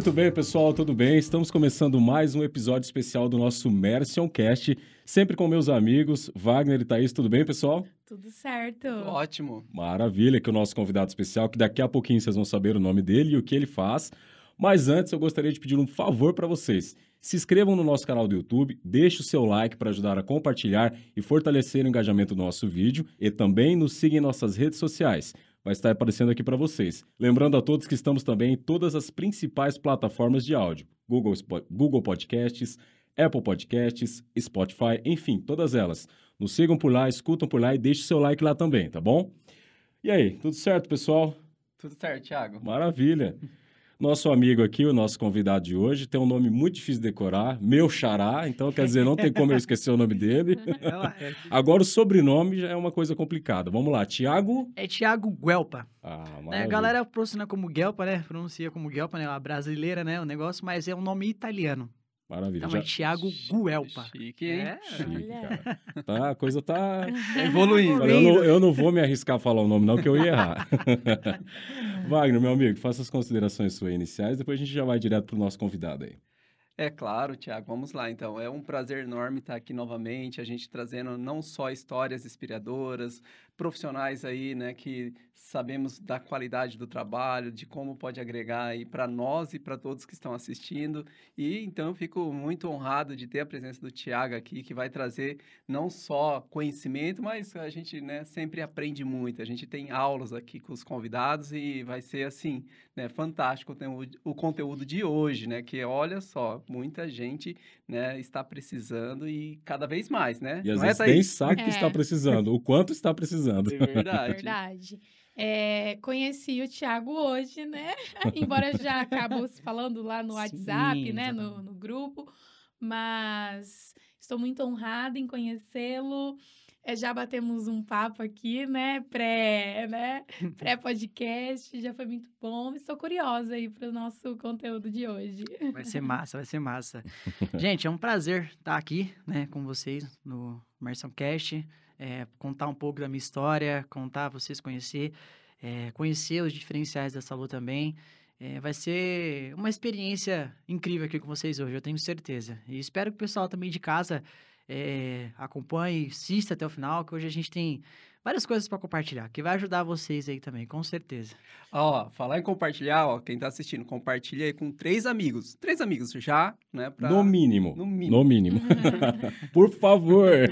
Muito bem, pessoal, tudo bem? Estamos começando mais um episódio especial do nosso Mercion Cast, sempre com meus amigos Wagner e Thaís. Tudo bem, pessoal? Tudo certo. Ótimo. Maravilha, que o nosso convidado especial, que daqui a pouquinho vocês vão saber o nome dele e o que ele faz. Mas antes, eu gostaria de pedir um favor para vocês. Se inscrevam no nosso canal do YouTube, deixe o seu like para ajudar a compartilhar e fortalecer o engajamento do nosso vídeo e também nos siga em nossas redes sociais. Vai estar aparecendo aqui para vocês. Lembrando a todos que estamos também em todas as principais plataformas de áudio: Google, Google Podcasts, Apple Podcasts, Spotify, enfim, todas elas. Nos sigam por lá, escutam por lá e deixe seu like lá também, tá bom? E aí, tudo certo, pessoal? Tudo certo, Thiago. Maravilha. Nosso amigo aqui, o nosso convidado de hoje, tem um nome muito difícil de decorar, meu xará, então quer dizer, não tem como eu esquecer o nome dele. É. Agora o sobrenome já é uma coisa complicada. Vamos lá, Tiago? É Tiago Guelpa. Ah, né? A galera pronuncia como Guelpa, né? Pronuncia como Guelpa, né? A brasileira, né? O negócio, mas é um nome italiano. Maravilha. Então já... é Tiago Guelpa. Chique, hein? É. Chique, cara. Tá, a coisa tá evoluindo. Eu não, eu não vou me arriscar a falar o nome, não, que eu ia errar. Wagner, meu amigo, faça as considerações suas iniciais, depois a gente já vai direto para o nosso convidado aí. É claro, Tiago. Vamos lá, então. É um prazer enorme estar aqui novamente, a gente trazendo não só histórias inspiradoras, profissionais aí, né, que sabemos da qualidade do trabalho, de como pode agregar aí para nós e para todos que estão assistindo. E então eu fico muito honrado de ter a presença do Tiago aqui, que vai trazer não só conhecimento, mas a gente, né, sempre aprende muito. A gente tem aulas aqui com os convidados e vai ser assim, né, fantástico o conteúdo de hoje, né, que olha só, muita gente, né, está precisando e cada vez mais, né? E às Não é, vezes é, nem sabe é. que está precisando, o quanto está precisando precisando. É verdade. verdade. É, conheci o Thiago hoje, né? Embora já acabou falando lá no WhatsApp, Sim, né? No, no, grupo. Mas estou muito honrada em conhecê-lo. É, já batemos um papo aqui, né? Pré, né? Pré-podcast. Já foi muito bom. Estou curiosa aí para o nosso conteúdo de hoje. Vai ser massa, vai ser massa. Gente, é um prazer estar aqui, né? Com vocês no Merson Cast é, contar um pouco da minha história, contar, vocês conhecer, é, conhecer os diferenciais da Salu também. É, vai ser uma experiência incrível aqui com vocês hoje, eu tenho certeza. E espero que o pessoal também de casa é, acompanhe, assista até o final, que hoje a gente tem várias coisas para compartilhar, que vai ajudar vocês aí também, com certeza. Ó, falar em compartilhar, ó, quem tá assistindo, compartilha aí com três amigos. Três amigos já, né? Pra... No mínimo. No mínimo. No mínimo. Por favor.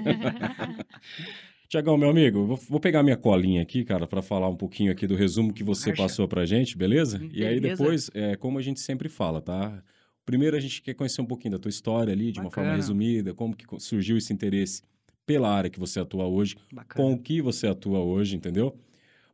Tiagão, meu amigo, vou, vou, pegar minha colinha aqui, cara, para falar um pouquinho aqui do resumo que você Marcha. passou pra gente, beleza? beleza? E aí depois, é, como a gente sempre fala, tá? Primeiro a gente quer conhecer um pouquinho da tua história ali, de Bacana. uma forma resumida, como que surgiu esse interesse pela área que você atua hoje, Bacana. com o que você atua hoje, entendeu?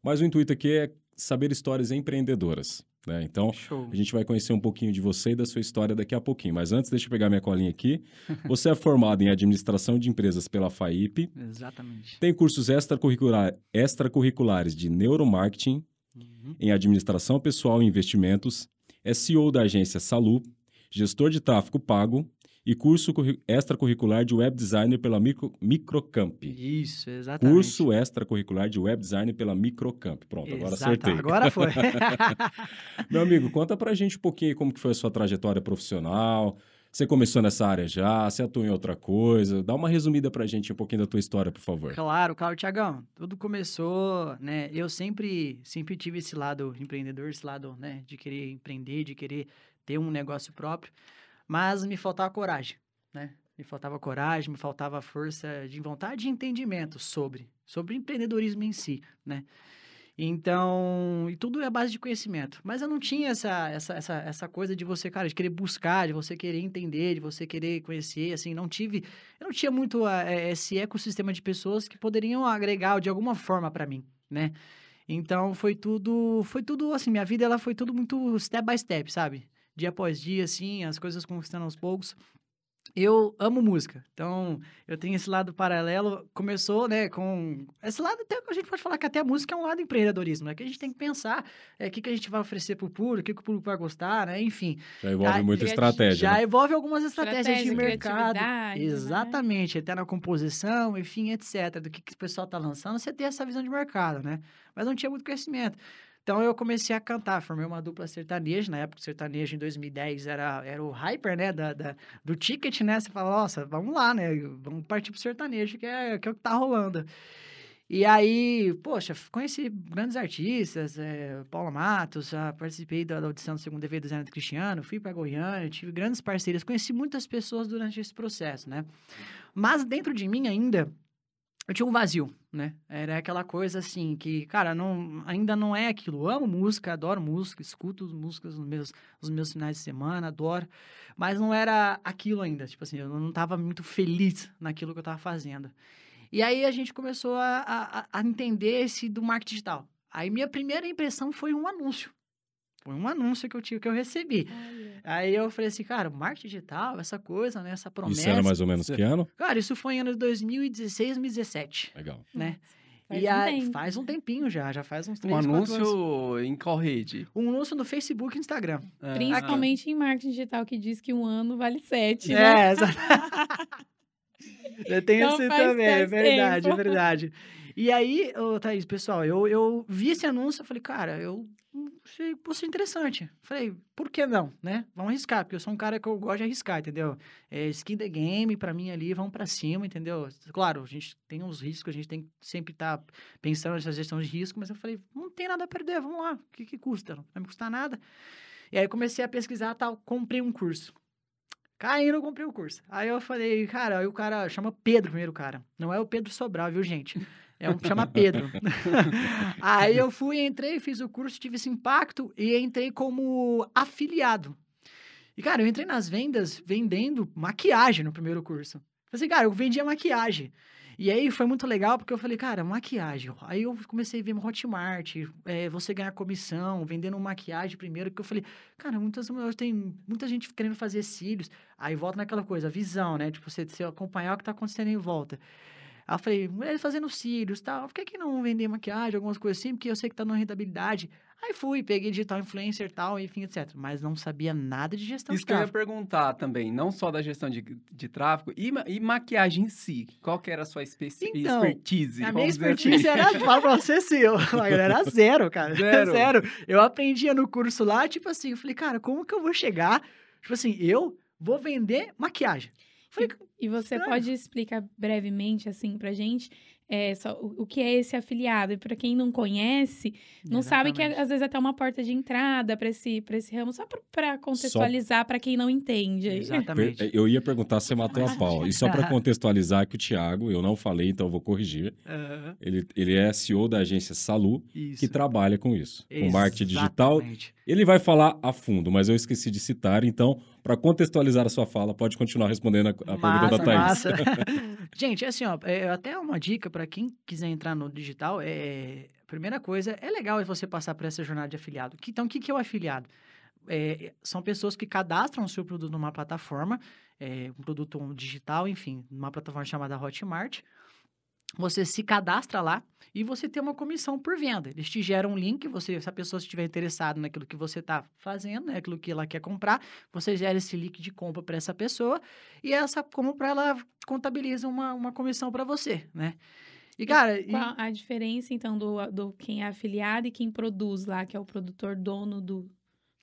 Mas o intuito aqui é saber histórias empreendedoras. Né? Então, Show. a gente vai conhecer um pouquinho de você e da sua história daqui a pouquinho. Mas antes, deixa eu pegar minha colinha aqui. Você é formado em Administração de Empresas pela FAIP. Exatamente. Tem cursos extracurricular, extracurriculares de Neuromarketing, uhum. em Administração Pessoal e Investimentos. É CEO da agência Salu, gestor de tráfego pago e curso extracurricular de web designer pela Micro, Microcamp. Isso, exatamente. Curso extracurricular de web designer pela Microcamp. Pronto, Exato, agora acertei. Agora foi. Meu amigo, conta pra gente um pouquinho como que foi a sua trajetória profissional. Você começou nessa área já? Você atuou em outra coisa? Dá uma resumida pra gente um pouquinho da tua história, por favor. Claro, claro, Tiagão. Tudo começou, né? Eu sempre, sempre tive esse lado empreendedor, esse lado, né? De querer empreender, de querer ter um negócio próprio. Mas me faltava coragem, né? Me faltava coragem, me faltava força de vontade e entendimento sobre, sobre empreendedorismo em si, né? Então, e tudo é a base de conhecimento. Mas eu não tinha essa, essa, essa, essa coisa de você, cara, de querer buscar, de você querer entender, de você querer conhecer, assim, não tive... Eu não tinha muito é, esse ecossistema de pessoas que poderiam agregar de alguma forma para mim, né? Então, foi tudo, foi tudo, assim, minha vida, ela foi tudo muito step by step, sabe? Dia após dia, assim, as coisas conquistando aos poucos. Eu amo música, então eu tenho esse lado paralelo. Começou, né, com esse lado até a gente pode falar que até a música é um lado empreendedorismo, né? Que a gente tem que pensar é, o que, que a gente vai oferecer para o público, o que, que, o público vai gostar, né? Enfim. Já envolve a, muita estratégia. Já né? envolve algumas estratégias Estratégia, de mercado. Né? Exatamente, né? até na composição, enfim, etc. Do que, que o pessoal está lançando, você tem essa visão de mercado, né? Mas não tinha muito conhecimento. Então eu comecei a cantar, formei uma dupla sertaneja, na época o sertanejo em 2010 era, era o hyper, né, da, da do ticket, né, você fala, nossa, vamos lá, né, vamos partir pro sertanejo, que é, que é o que tá rolando. E aí, poxa, conheci grandes artistas, é, Paula Matos, participei da, da, audição do segundo DVD do Zé Neto Cristiano, fui para Goiânia, tive grandes parcerias, conheci muitas pessoas durante esse processo, né? Mas dentro de mim ainda, eu tinha um vazio, né? Era aquela coisa assim que, cara, não, ainda não é aquilo. Eu amo música, adoro música, escuto músicas nos meus, nos meus finais de semana, adoro. Mas não era aquilo ainda. Tipo assim, eu não estava muito feliz naquilo que eu estava fazendo. E aí a gente começou a, a, a entender esse do marketing digital. Aí minha primeira impressão foi um anúncio. Foi um anúncio que eu tive, que eu recebi. Aí eu falei assim, cara, marketing digital, essa coisa, né? Essa promessa. Isso era mais ou menos que ano? Cara, isso foi em ano de 2016, 2017. Legal. Né? Faz e um aí, tempo. faz um tempinho já, já faz uns três, Um anúncio em qual rede? Um anúncio no Facebook e Instagram. Ah, Principalmente em marketing digital, que diz que um ano vale sete, né? É, exato. eu tenho Então esse também, é verdade, é verdade. E aí, ô, Thaís, pessoal, eu, eu vi esse anúncio, eu falei, cara, eu achei, é interessante. Falei, por que não, né? Vamos arriscar, porque eu sou um cara que eu gosto de arriscar, entendeu? É skin the game, pra mim ali, vamos pra cima, entendeu? Claro, a gente tem uns riscos, a gente tem que sempre estar pensando nessa gestão de risco, mas eu falei, não tem nada a perder, vamos lá, o que que custa? Não vai me custar nada. E aí comecei a pesquisar tal, comprei um curso. Caindo, eu comprei o curso. Aí eu falei, cara, aí o cara chama Pedro primeiro, cara. Não é o Pedro Sobral, viu, gente? É um chama Pedro. aí eu fui, entrei, fiz o curso, tive esse impacto e entrei como afiliado. E, cara, eu entrei nas vendas vendendo maquiagem no primeiro curso. Falei assim, cara, eu vendia maquiagem. E aí foi muito legal, porque eu falei, cara, maquiagem. Aí eu comecei a ver Hotmart, é, você ganhar comissão, vendendo maquiagem primeiro, que eu falei, cara, muitas, tem muita gente querendo fazer cílios. Aí volta naquela coisa, visão, né? Tipo, você, você acompanhar o que tá acontecendo em volta. Aí eu falei, mulheres fazendo cílios tal, por que, que não vender maquiagem, algumas coisas assim? Porque eu sei que tá numa rentabilidade. Aí fui, peguei digital influencer tal, enfim, etc. Mas não sabia nada de gestão Isso de que eu ia tráfego. perguntar também, não só da gestão de, de tráfego, e, e maquiagem em si. Qual que era a sua especi- Então, expertise? A minha dizer assim? expertise era, falo pra você sim, eu, era zero, cara. Zero? Zero. Eu aprendia no curso lá, tipo assim, eu falei, cara, como que eu vou chegar? Tipo assim, eu vou vender maquiagem. Falei, E você Estranho. pode explicar brevemente, assim, pra gente, é, só, o, o que é esse afiliado? E pra quem não conhece, não sabe que é, Exatamente. às vezes até uma porta de entrada pra esse, pra esse ramo, só pra contextualizar pra quem não entende. Exatamente. Eu ia perguntar se você matou a pau. E só para contextualizar que o Thiago, eu não falei, então eu vou corrigir. Aham, Ele, ele é CEO da agência Salu, isso. que trabalha com isso, com marketing digital. Exatamente. Ele vai falar a fundo, mas eu esqueci de citar, então, para contextualizar a sua fala, pode continuar respondendo a, a pergunta da Thaís. massa. Gente, assim, ó, é, até uma dica para quem quiser entrar no digital, é, primeira coisa, é legal você passar por essa jornada de afiliado. Que- Então, o que, que é o afiliado? É, são pessoas que cadastram o seu produto numa plataforma, é, um produto digital, enfim, numa plataforma chamada Hotmart. Você se cadastra lá e você tem uma comissão por venda. Eles te geram um link, você, se a pessoa estiver interessada naquilo que você está fazendo, né, aquilo que ela quer comprar, você gera esse link de compra para essa pessoa e essa compra ela contabiliza uma, uma comissão para você, né? E cara, e- Qual a diferença, então, do, do quem é afiliado e quem produz lá, que é o produtor dono do,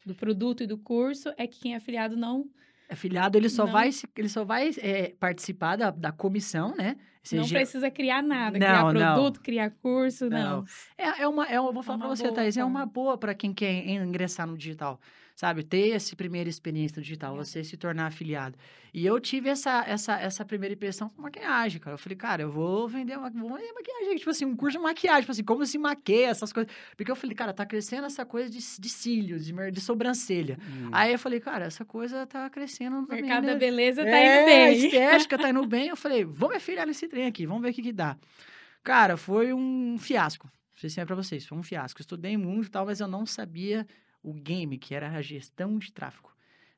do produto e do curso, é que quem é afiliado não, afiliado ele só Não. vai ele só vai é, participar da, da comissão, né? Você não precisa criar nada, Não, criar não. produto, criar curso, não. Não. É, é uma, é, eu vou falar uma pra você, boa Thaís, é uma boa para quem quer ingressar no digital, sabe? Ter essa primeira experiência no digital, Legal. você se tornar afiliado. E eu tive essa, essa, essa primeira impressão com maquiagem, cara. Eu falei, cara, eu vou vender, uma, vou vender maquiagem, tipo assim, um curso de maquiagem, tipo assim, como se maqueia, essas coisas. Porque eu falei, cara, tá crescendo essa coisa de, de cílios, de, de sobrancelha. Hum. Aí eu falei, cara, essa coisa tá crescendo O mercado né? da beleza tá é, indo bem. a estética tá indo bem. Eu falei, vou me afiliar nesse trem aqui, vamos ver o que que dá. Cara, foi um fiasco. Vou ser sincero pra vocês, foi um fiasco. Estudei muito e tal, mas eu não sabia o game, que era a gestão de tráfego.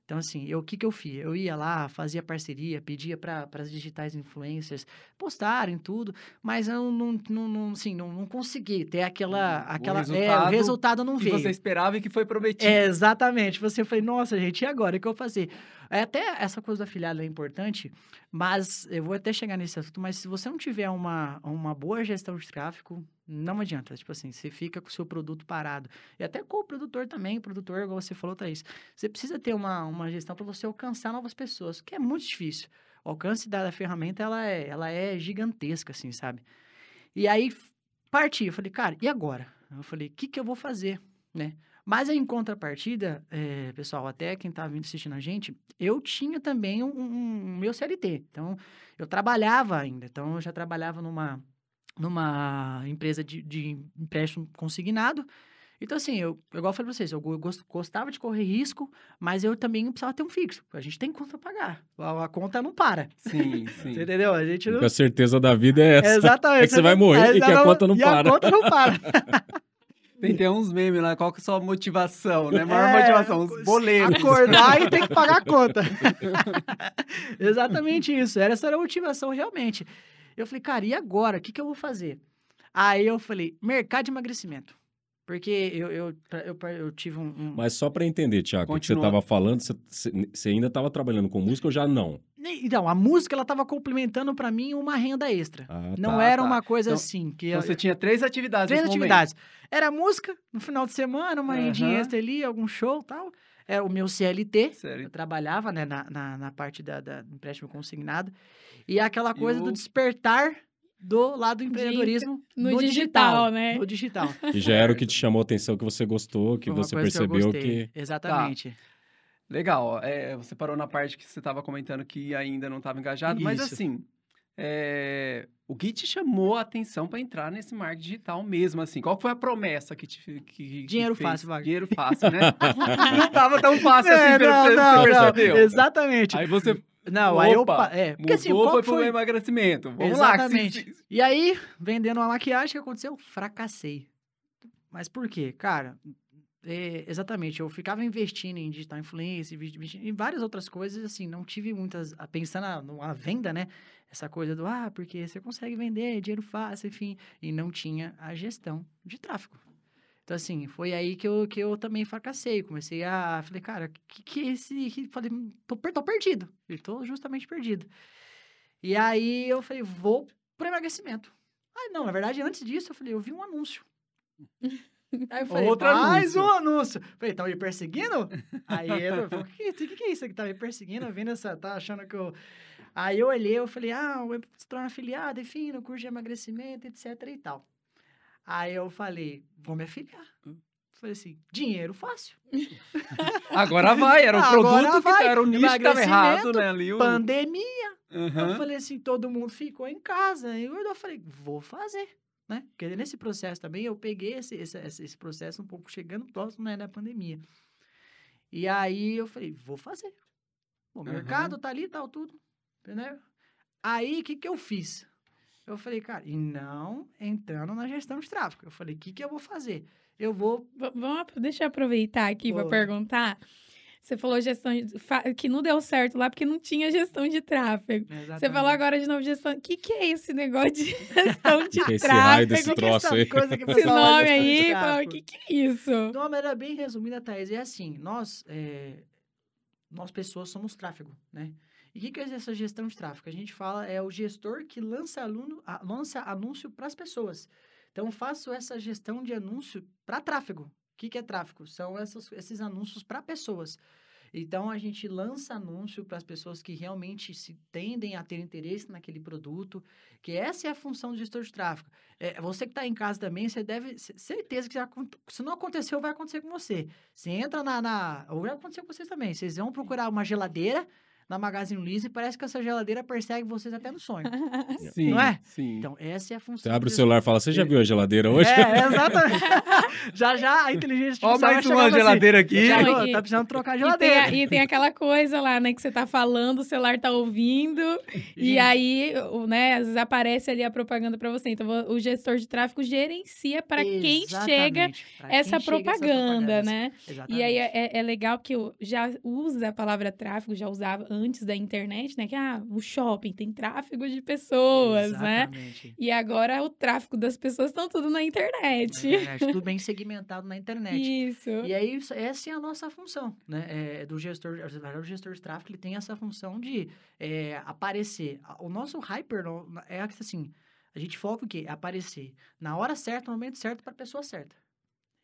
Então, assim, eu, o que que eu fiz? Eu ia lá, fazia parceria, pedia para as digitais influencers postarem tudo, mas eu não, não, não, assim, não, não consegui ter aquela... O aquela é, o resultado resultado não que veio. você esperava e que foi prometido. É, exatamente. Você falei, nossa, gente, e agora? O que eu vou fazer? É, Até essa coisa do afiliado é importante, mas eu vou até chegar nesse assunto, mas se você não tiver uma, uma boa gestão de tráfego, Não adianta. Tipo assim, você fica com o seu produto parado. E até com o produtor também, o produtor, igual você falou, Thaís. Você precisa ter uma, uma gestão para você alcançar novas pessoas, que é muito difícil. O alcance da, da ferramenta, ela é, ela é gigantesca, assim, sabe? E aí, parti. Eu falei, cara, e agora? Eu falei, o que, que eu vou fazer, né? Mas em contrapartida, é, pessoal, até quem tá vindo assistindo a gente, eu tinha também um, um, um meu CLT. Então, eu trabalhava ainda. Então, eu já trabalhava numa, numa empresa de, de empréstimo consignado. Então, assim, eu, igual eu falei pra vocês, eu gostava de correr risco, mas eu também precisava ter um fixo. A gente tem conta a pagar. A, a conta não para. Sim, sim. Você entendeu? A gente não... A certeza da vida é essa. É exatamente. É que você vai morrer é, e que a conta não e para. a conta não para. Tem, tem uns memes lá, qual que é a sua motivação, né? Maior é, motivação, os boletos. Acordar e ter que pagar a conta. Exatamente isso. Era essa era a motivação, realmente. Eu falei, cara, e agora? O que, que eu vou fazer? Aí eu falei, mercado de emagrecimento. Porque eu, eu, eu, eu tive um, um... Mas só para entender, Tiago, o que você estava falando, você, você ainda estava trabalhando com música ou já não? Então, a música ela estava complementando para mim uma renda extra. Ah, não tá, era tá. uma coisa Então- assim que Então eu- você tinha três atividades três atividades. Era música no final de semana, uma rendinha Aham. extra ali, algum show, tal. Era o meu CLT. Sério. Eu trabalhava né, na, na, na parte da, da do empréstimo consignado. E aquela coisa o- do despertar do lado do empreendedorismo No, digital, né? No digital. E já era o que te chamou a atenção, que você gostou, que Foi você eu percebeu gostei. que... Exatamente. Legal. ó, é, você parou na parte que você estava comentando que ainda não estava engajado, mas Isso. assim, é, o que te chamou a atenção para entrar nesse marketing digital mesmo, assim? Qual foi a promessa que te que, que Dinheiro fez? fácil, Wagner. Dinheiro fácil, né? não tava tão fácil assim, É, que não, você, não, você não. percebeu. Exatamente. Aí você Não, aí eu... Opa, É, porque mudou, assim, qual foi que pro foi... emagrecimento. Vamos lá. que se- Exatamente. E aí, vendendo uma maquiagem, o que aconteceu? Fracassei. Mas por quê? Cara, é, exatamente, eu ficava investindo em digital influencer, em várias outras coisas, assim, não tive muitas, pensando na, numa venda, né? Essa coisa do, ah, porque você consegue vender, dinheiro fácil, enfim, e não tinha a gestão de tráfego. Então, assim, foi aí que eu, que eu também fracassei. Comecei a. Falei, cara, que que é esse. Que, falei, "Hum, tô, tô perdido. Eu tô justamente perdido. E aí eu falei, vou pro emagrecimento. Ah, não, na verdade, antes disso, eu falei, eu vi um anúncio. Aí eu falei, Outro mais anúncio. um anúncio. Falei, tá me perseguindo? Aí eu falei, o que, que, que é isso que tá me perseguindo? Vendo essa, tá achando que eu... Aí eu olhei, eu falei, ah, eu se torna afiliado, enfim, no curso de emagrecimento, etc e tal. Aí eu falei, vou me afiliar. Falei assim, dinheiro fácil. Agora vai, era o Agora produto que vai. era o nicho que tava errado, né? Ali, o... Pandemia. Aham. Eu falei assim, todo mundo ficou em casa. E eu falei, vou fazer, né? Porque nesse processo também, eu peguei esse, esse, esse processo um pouco chegando próximo né, da pandemia. E aí eu falei, vou fazer. O Aham. mercado tá ali, tal, tudo. Entendeu? Aí, o que que eu fiz? Eu falei, cara, e não entrando na gestão de tráfego. Eu falei, o que que eu vou fazer? Eu vou... V- Vamos, deixa eu aproveitar aqui para perguntar. Você falou gestão de, que não deu certo lá porque não tinha gestão de tráfego. Você falou agora de novo gestão. O que, que é esse negócio de gestão de Que é esse raio tráfego? desse que troço aí? coisa que Esse nome aí, o que, que é isso? De uma maneira bem resumida, Thaís, é assim, nós, é, nós pessoas somos tráfego, né? E o que, que é essa gestão de tráfego? A gente fala é o gestor que lança, aluno, lança anúncio para as pessoas. Então, faço essa gestão de anúncio para tráfego. O que, que é tráfego? São essas, esses anúncios para pessoas. Então, a gente lança anúncio para as pessoas que realmente se tendem a ter interesse naquele produto, que essa é a função do gestor de tráfego. É, você que está em casa também, você deve... Certeza que já, se não aconteceu, vai acontecer com você. Você entra na... na ou vai acontecer com vocês também. Vocês vão procurar uma geladeira na Magazine Luiza e parece que essa geladeira persegue vocês até no sonho. Sim, Não é? Sim. Então, essa é a função Você abre o celular e fala, você já viu a geladeira hoje? é, exatamente. já já a inteligência Ó, artificial vai mais uma assim, geladeira aqui. Thiago, Não, e- tá precisando trocar a E tem, geladeira. a- e tem aquela coisa lá, né, que você tá falando, o celular tá ouvindo, e aí, o- né, às vezes aparece ali a propaganda para você. Então, o gestor de tráfego gerencia para quem chega pra quem essa chega propaganda, propagandas. né? Exatamente. E aí é, é- é legal que eu já usa a palavra tráfego, já usava antes da internet, né? Que ah, o shopping tem tráfego de pessoas, né? Exatamente. E agora o tráfego das pessoas estão tudo na Na internet. internet, tudo bem segmentado na internet. Isso. E aí, essa é a nossa função, né? É, do gestor, o gestor de tráfego, ele tem essa função de é, aparecer. O nosso hyper é assim, A gente foca o quê? Aparecer na hora certa, no momento certo, para a pessoa certa.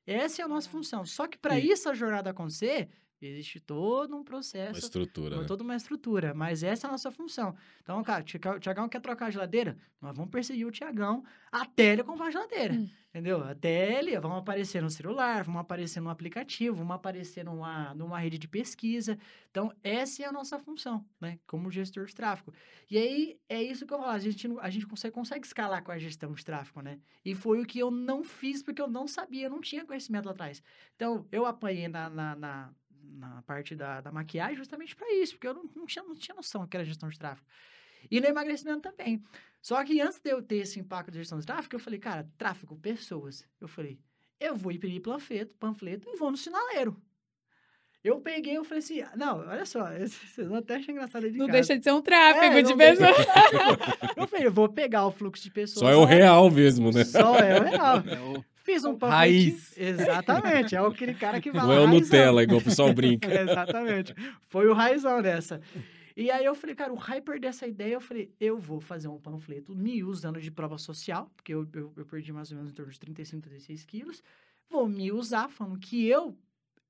Essa é a nossa função. Só que para isso a jornada acontecer, existe todo um Uma processo estrutura. com né? toda uma estrutura, mas essa é a nossa função. Então, cara, o Tiagão quer trocar a geladeira? Nós vamos perseguir o Tiagão até ele comprar a geladeira. Hum. Entendeu? Até ele, vamos aparecer no celular, vamos aparecer no aplicativo, vamos aparecer numa, numa rede de pesquisa. Então, essa é a nossa função, né? Como gestor de tráfego. E aí, é isso que eu falo, a gente, a gente consegue, consegue escalar com a gestão de tráfego, né? E foi o que eu não fiz, porque eu não sabia, eu não tinha conhecimento lá atrás. Então, eu apanhei na, na, na, na parte da, da maquiagem justamente para isso, porque eu não, não, tinha, não tinha noção que era gestão de tráfego. E no emagrecimento também. Só que antes de eu ter esse impacto de gestão de tráfego, eu falei, cara, tráfego, pessoas. Eu falei, eu vou imprimir panfleto, panfleto e vou no sinaleiro. Eu peguei, eu falei assim, não, olha só, vocês vão até achar engraçado aí de Não casa. deixa de ser um tráfego É, de pessoas. Eu falei, eu vou pegar o fluxo de pessoas. Só é o real mesmo, né? Só é o real. É o- Fiz um panfletinho. Raiz. Exatamente, é aquele cara que vai Não é o. Nutella, igual o pessoal brinca. Exatamente. Foi o raizão dessa. E aí eu falei, cara, o hyper dessa ideia, eu falei, eu vou fazer um panfleto me usando de prova social, porque eu, eu, eu perdi mais ou menos em torno de 35, 36 quilos. Vou me usar, falando que eu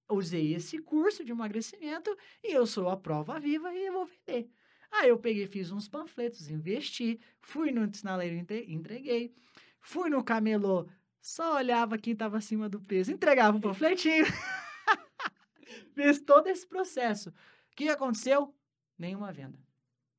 usei esse curso de emagrecimento e eu sou a prova viva e eu vou vender. Aí eu peguei, fiz uns panfletos, investi, fui no sinaleiro, entre- entreguei, fui no camelô, só olhava quem estava acima do peso, entregava um panfletinho. Fiz todo esse processo. O que aconteceu? Nenhuma venda.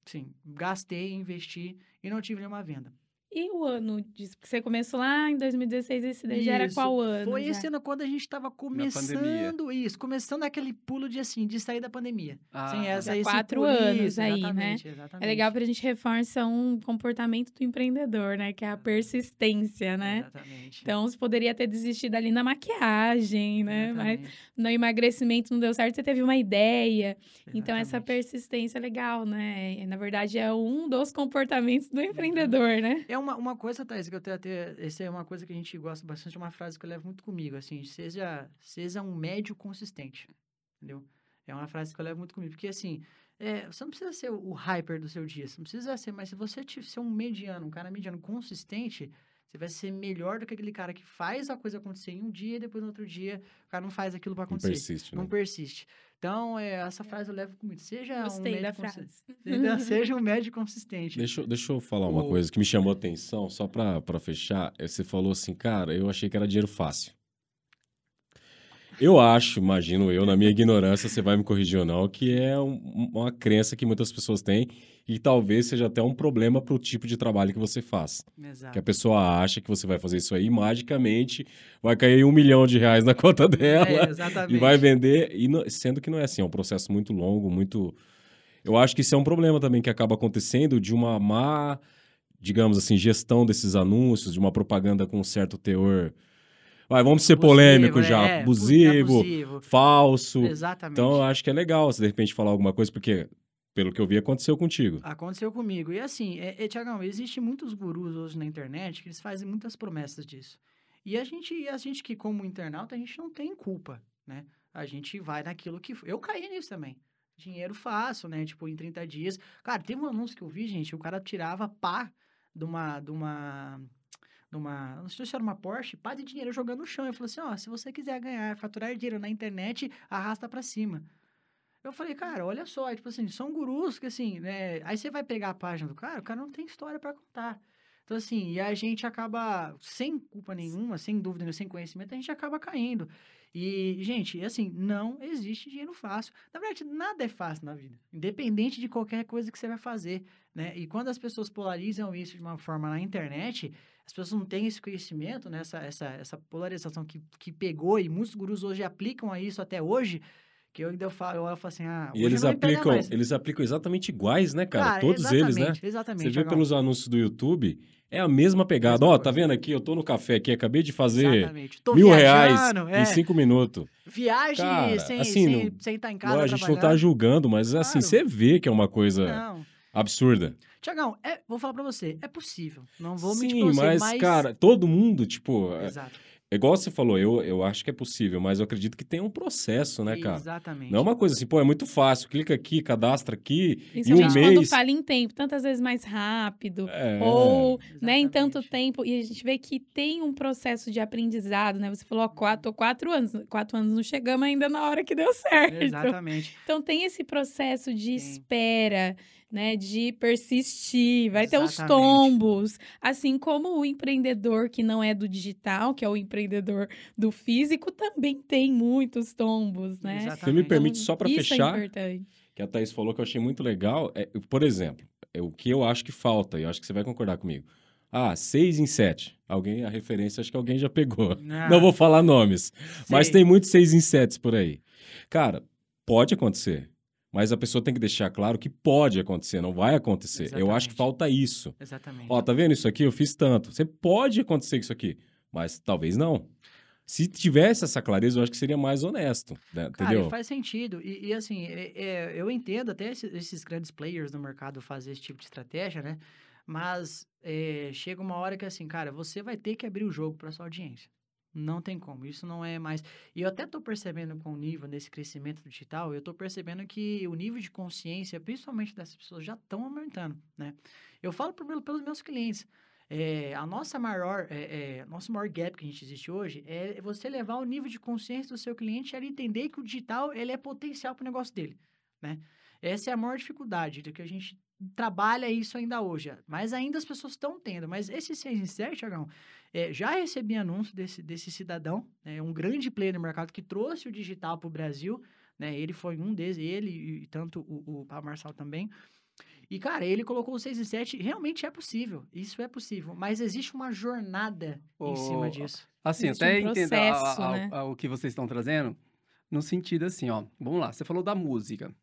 Sim, gastei, investi e não tive nenhuma venda. E o ano disso? Porque você começou lá em 2016, esse daí já era qual ano? Foi já? esse ano quando a gente estava começando isso, começando aquele pulo de assim, de sair da pandemia. Ah, Sem essa, Já esse quatro pulo, anos isso, aí, né? exatamente, exatamente. É legal pra gente reforça um comportamento do empreendedor, né? Que é a persistência, né? Exatamente. Então, você poderia ter desistido ali na maquiagem, né? Mas Exatamente, no emagrecimento não deu certo, você teve uma ideia. Então, essa exatamente. persistência é legal, né? Na verdade, é um dos comportamentos do empreendedor, né? É uma, uma coisa, Thaís, que eu tenho até. Essa é uma coisa que a gente gosta bastante, uma frase que eu levo muito comigo, assim, seja, seja um médio consistente. Entendeu? É uma frase que eu levo muito comigo. Porque, assim, é, você não precisa ser o hyper do seu dia, você não precisa ser, mas se você ser um mediano, um cara mediano consistente, você vai ser melhor do que aquele cara que faz a coisa acontecer em um dia e depois no outro dia o cara não faz aquilo para Não acontecer. persiste, né? Não persiste. Então, é, essa frase eu levo comigo. Seja um Gostei médio da consi- frase. Então, seja um médio consistente. Deixa, eu- deixa eu falar uma O- coisa que me chamou a atenção, só pra, pra fechar. É, Você falou assim, cara, eu achei que era dinheiro fácil. Eu acho, imagino eu, na minha ignorância, você vai me corrigir ou não, que é um- uma crença que muitas pessoas têm e talvez seja até um problema pro tipo de trabalho que você faz. Exato. Que a pessoa acha que você vai fazer isso aí e magicamente vai cair um milhão de reais na conta dela. É. E vai vender, e não- sendo que não é assim, é um processo muito longo, muito. Eu acho que isso é um problema também que acaba acontecendo de uma má, digamos assim, gestão desses anúncios, de uma propaganda com um certo teor. Vai, vamos ser Abusivo, polêmico já, é, abusivo, abusivo. falso. Exatamente. Então eu acho que é legal de repente falar alguma coisa, porque, pelo que eu vi, aconteceu contigo. Aconteceu comigo. E assim, é, é, Tiagão, existem muitos gurus hoje na internet que eles fazem muitas promessas disso. E a gente, e a gente que, como internauta, a gente não tem culpa, né? A gente vai naquilo que... Eu caí nisso também. Dinheiro fácil, né? Tipo, em 30 dias. Cara, tem um anúncio que eu vi, gente, o cara tirava pá de uma... De uma de uma, não sei se era uma Porsche, pá de dinheiro jogando no chão. Eu falei assim, ó, se você quiser ganhar, faturar dinheiro na internet, arrasta pra cima. Eu falei, cara, olha só, tipo assim, são gurus que assim, né? Aí você vai pegar a página do cara, o cara não tem história pra contar. Então, assim, e a gente acaba, sem culpa nenhuma, sem dúvida, sem conhecimento, a gente acaba caindo. E, gente, assim, não existe dinheiro fácil. Na verdade, nada é fácil na vida, independente de qualquer coisa que você vai fazer, né? E quando as pessoas polarizam isso de uma forma na internet, as pessoas não têm esse conhecimento, né? Essa, essa, essa polarização que, que pegou e muitos gurus hoje aplicam a isso até hoje, que eu ainda falo, eu falo assim, ah, E eles aplicam, eles aplicam exatamente iguais, né, cara? Todos eles, né? exatamente. Você vê pelos anúncios do YouTube, é a mesma pegada. Ó, coisa. tá vendo aqui? Eu tô no café aqui, acabei de fazer mil reais é. em cinco minutos. Viagem Cara, sem, assim, sem, não- sem estar em casa a gente não tá julgando, mas assim, Claro. você vê que é uma coisa Não. absurda. Tiagão, é, vou falar pra você, é possível. Não vou mentir Sim, pra você, mas, mas... cara, todo mundo, tipo, é, Exato. É igual você falou, eu, eu acho que é possível, mas eu acredito que tem um processo, né, cara? Exatamente. Não é uma coisa assim, pô, é muito fácil, clica aqui, cadastra aqui, e um Principalmente quando mês... fala em tempo, tantas vezes mais rápido, É, ou né, em tanto Exatamente. tempo. E a gente vê que tem um processo de aprendizado, né? Você falou, ó, quatro, tô quatro anos. Quatro anos não chegamos ainda na hora que deu certo. Exatamente. Então tem esse processo de Tem. espera, né? De persistir, vai ter os Exatamente. tombos. Assim como o empreendedor que não é do digital, que é o empreendedor do físico, também tem muitos tombos, né? Exatamente. Você me permite só para Isso fechar, é importante. que a Thaís falou que eu achei muito legal, é, por exemplo, é o que eu acho que falta, e eu acho que você vai concordar comigo. Ah, seis em sete. Alguém, a referência, acho que alguém já pegou. Ah, Não vou falar nomes. Mas tem muitos seis em sete por aí. Cara, pode acontecer. Mas a pessoa tem que deixar claro que pode acontecer, não vai acontecer. Eu acho que Exatamente. falta isso. Exatamente. Ó, tá vendo isso aqui? Eu fiz tanto. Você pode acontecer isso aqui, mas talvez não. Se tivesse essa clareza, eu acho que seria mais honesto, né? Cara, entendeu? faz sentido. E, e, assim, é- é, eu entendo até esse- esses grandes players no mercado fazer esse tipo de estratégia, né? Mas é, chega uma hora que assim, cara, você vai ter que abrir o jogo para sua audiência. Não tem como. Isso não é mais. E eu até tô percebendo com o nível desse crescimento digital, eu tô percebendo que o nível de consciência, principalmente dessas pessoas, já estão aumentando, né? Eu falo por- pelos meus clientes. É, a nossa maior, é, é, nosso maior gap que a gente existe hoje é você levar o nível de consciência do seu cliente a ele entender que o digital ele é potencial para o negócio dele, né? Essa é a maior dificuldade do que a gente trabalha isso ainda hoje. Mas ainda as pessoas estão tendo. Mas esse 6 em 7, Thiagão, é, já recebi anúncio desse, desse cidadão, né, um grande player no mercado que trouxe o digital para o Brasil, né? Ele foi um deles, ele e tanto o, o Paulo Marçal também. E, cara, ele colocou o 6 e 7, realmente é possível, isso é possível, mas existe uma jornada em cima disso. Assim, Existe até um a- né? o que vocês estão trazendo, no sentido assim, ó, vamos lá, você falou da música.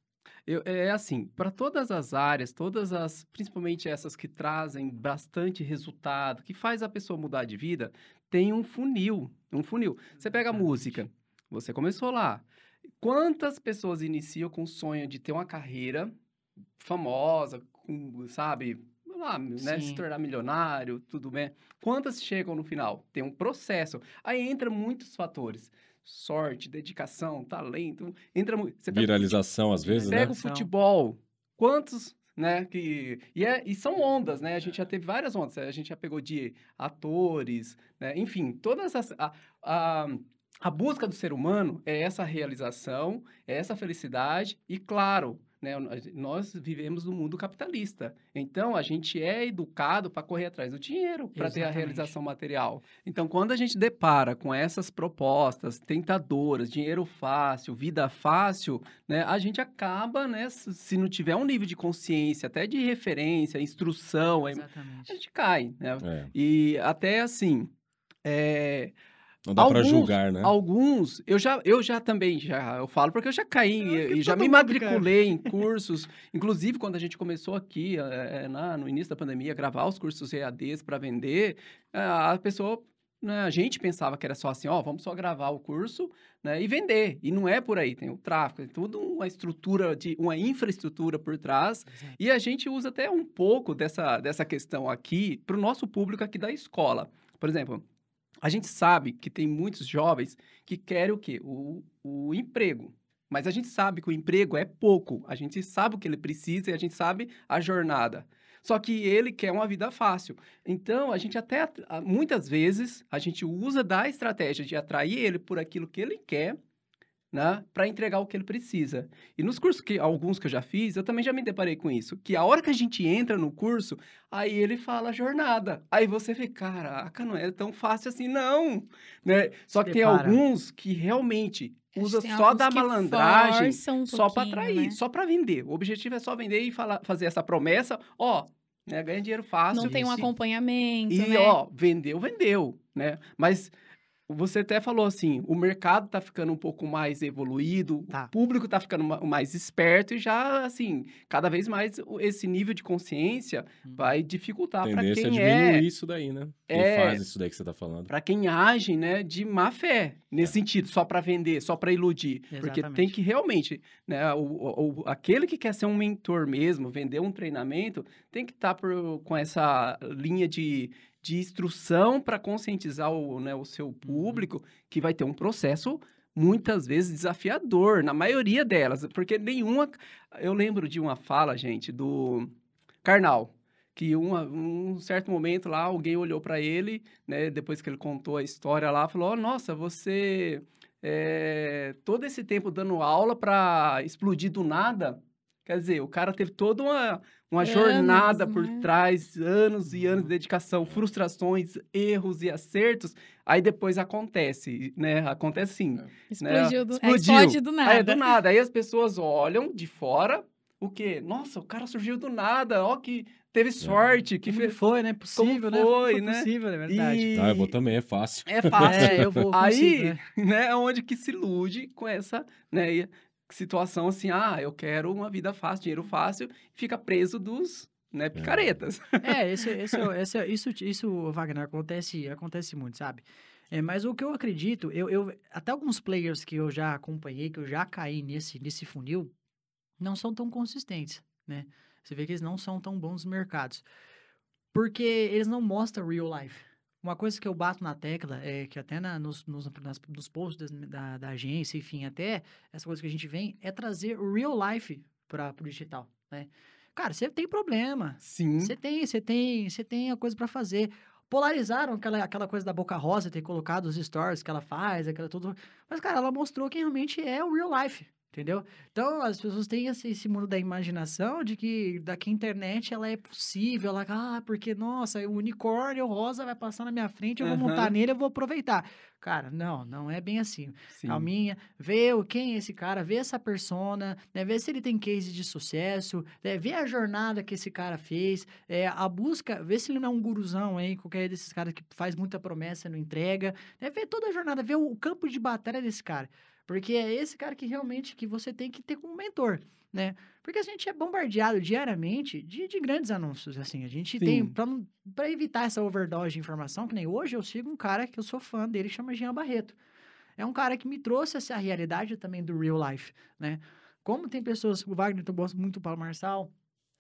Eu- é assim, para todas as áreas, todas as, principalmente essas que trazem bastante resultado, que faz a pessoa mudar de vida, tem um funil, um funil. Você pega a música, você começou lá. Quantas pessoas iniciam com o sonho de ter uma carreira famosa, com, sabe, lá, né, se tornar milionário, tudo bem. Quantas chegam no final? Tem um processo. Aí entra muitos fatores. Sorte, dedicação, talento, entra muito. Pega, Viralização, às vezes, né? pega o futebol. Quantos, né, que... E, é, e são ondas, né? A gente já teve várias ondas. A gente já pegou de atores, né? Enfim, todas as... A, a, a busca do ser humano é essa realização, é essa felicidade e, claro, né, nós vivemos no mundo capitalista. Então, a gente é educado para correr atrás do dinheiro, para ter a realização material. Então, quando a gente depara com essas propostas tentadoras, dinheiro fácil, vida fácil, né, a gente acaba, né, se não tiver um nível de consciência, até de referência, instrução, aí a gente cai, né? É, E até assim, é, não dá pra Alguns- julgar, né? Alguns, eu já, eu já também, já, eu falo porque eu já caí e já me matriculei em cursos, inclusive quando a gente começou aqui, eh, na- no início da pandemia, gravar os cursos EADs para vender, eh, a pessoa, né, a gente pensava que era só assim, ó, vamos só gravar o curso, né, e vender, e não é por aí, tem o tráfego, tem toda uma estrutura, de uma infraestrutura por trás, Exato. e a gente usa até um pouco dessa, dessa questão aqui para o nosso público aqui da escola. Por exemplo, a gente sabe que tem muitos jovens que querem o quê? O, o emprego. Mas a gente sabe que o emprego é pouco. A gente sabe o que ele precisa e a gente sabe a jornada. Só que ele quer uma vida fácil. Então, a gente até, muitas vezes, a gente usa da estratégia de atrair ele por aquilo que ele quer, né? Para entregar o que ele precisa. E nos cursos que alguns que eu já fiz, eu também já me deparei com isso, que a hora que a gente entra no curso, aí ele fala jornada. Aí você vê, caraca, não é tão fácil assim não, né? Só que tem alguns que realmente usa só da malandragem, um só para atrair, né? só para vender. O objetivo é só vender e falar, fazer essa promessa, ó, né, ganha dinheiro fácil. Não tem um acompanhamento, e, né? ó, vendeu, vendeu, né? Mas você até falou assim, o mercado tá ficando um pouco mais evoluído, Tá. o público tá ficando ma- mais esperto e já, assim, cada vez mais esse nível de consciência Hum. vai dificultar para Tendência quem é diminuir é, isso daí, né? Quem É. faz isso daí que você tá falando. para quem age, né, de má fé, nesse sentido, só para vender, só para iludir. Porque tem Exatamente. que realmente, né, o, o- o- aquele que quer ser um mentor mesmo, vender um treinamento, tem que estar com essa linha de, de instrução para conscientizar o, né, o seu público, que vai ter um processo muitas vezes desafiador, na maioria delas, porque nenhuma. Eu lembro de uma fala, gente, do Karnal, que uma, um certo momento lá alguém olhou para ele, né, depois que ele contou a história lá, falou: oh, Nossa, você é, todo esse tempo dando aula para explodir do nada. Quer dizer, o cara teve toda uma, uma anos, jornada por né? trás, anos e anos de dedicação, frustrações, erros e acertos. Aí depois acontece, né? Acontece sim. É. Explodiu, né? do, Explodiu. explode do nada. É, do nada. Aí as pessoas olham de fora, o quê? Nossa, o cara surgiu do nada, ó que teve é. sorte, que fez... foi, né? Possível, né? Foi, foi né? Possível, é verdade. E... Ah, eu vou também, é fácil. É fácil. é, eu vou. Aí, né? né, é onde que se ilude com essa, né, situação assim, ah, eu quero uma vida fácil, dinheiro fácil, fica preso dos, né, é. picaretas. É, esse, esse, esse, isso, isso, Wagner, acontece, acontece muito, sabe? É, mas o que eu acredito, eu, eu, até alguns players que eu já acompanhei, que eu já caí nesse, nesse funil, não são tão consistentes, né? Você vê que eles não são tão bons nos mercados. Porque eles não mostram real life. Uma coisa que eu bato na tecla é que até na, nos, nos, nas, nos posts da, da, agência, enfim, até essa coisa que a gente vem é trazer o real life para o digital, né? Cara, você tem problema. Sim. Você tem, você tem, você tem a coisa para fazer. Polarizaram aquela, aquela coisa da Boca Rosa, ter colocado os stories que ela faz, aquela tudo. Mas, cara, ela mostrou quem realmente é o real life. Entendeu? Então, as pessoas têm esse, esse, mundo da imaginação de que daqui a internet ela é possível, ela, ah, porque, nossa, o unicórnio rosa vai passar na minha frente, eu vou uhum. montar nele, eu vou aproveitar. Cara, não, não é bem assim. Sim. Calminha, vê quem é esse cara, vê essa persona, né, vê se ele tem case de sucesso, né, vê a jornada que esse cara fez, é, a busca, vê se ele não é um guruzão, hein, qualquer desses caras que faz muita promessa e não entrega, né, vê toda a jornada, vê o campo de batalha desse cara. Porque é esse cara que realmente que você tem que ter como mentor, né? Porque a gente é bombardeado diariamente de, de grandes anúncios, assim. A gente Sim. tem, para evitar essa overdose de informação, que nem hoje eu sigo um cara que eu sou fã dele, chama Jean Barreto. É um cara que me trouxe essa realidade também do real life, né? Como tem pessoas, o Wagner, eu gosto muito do Paulo Marçal,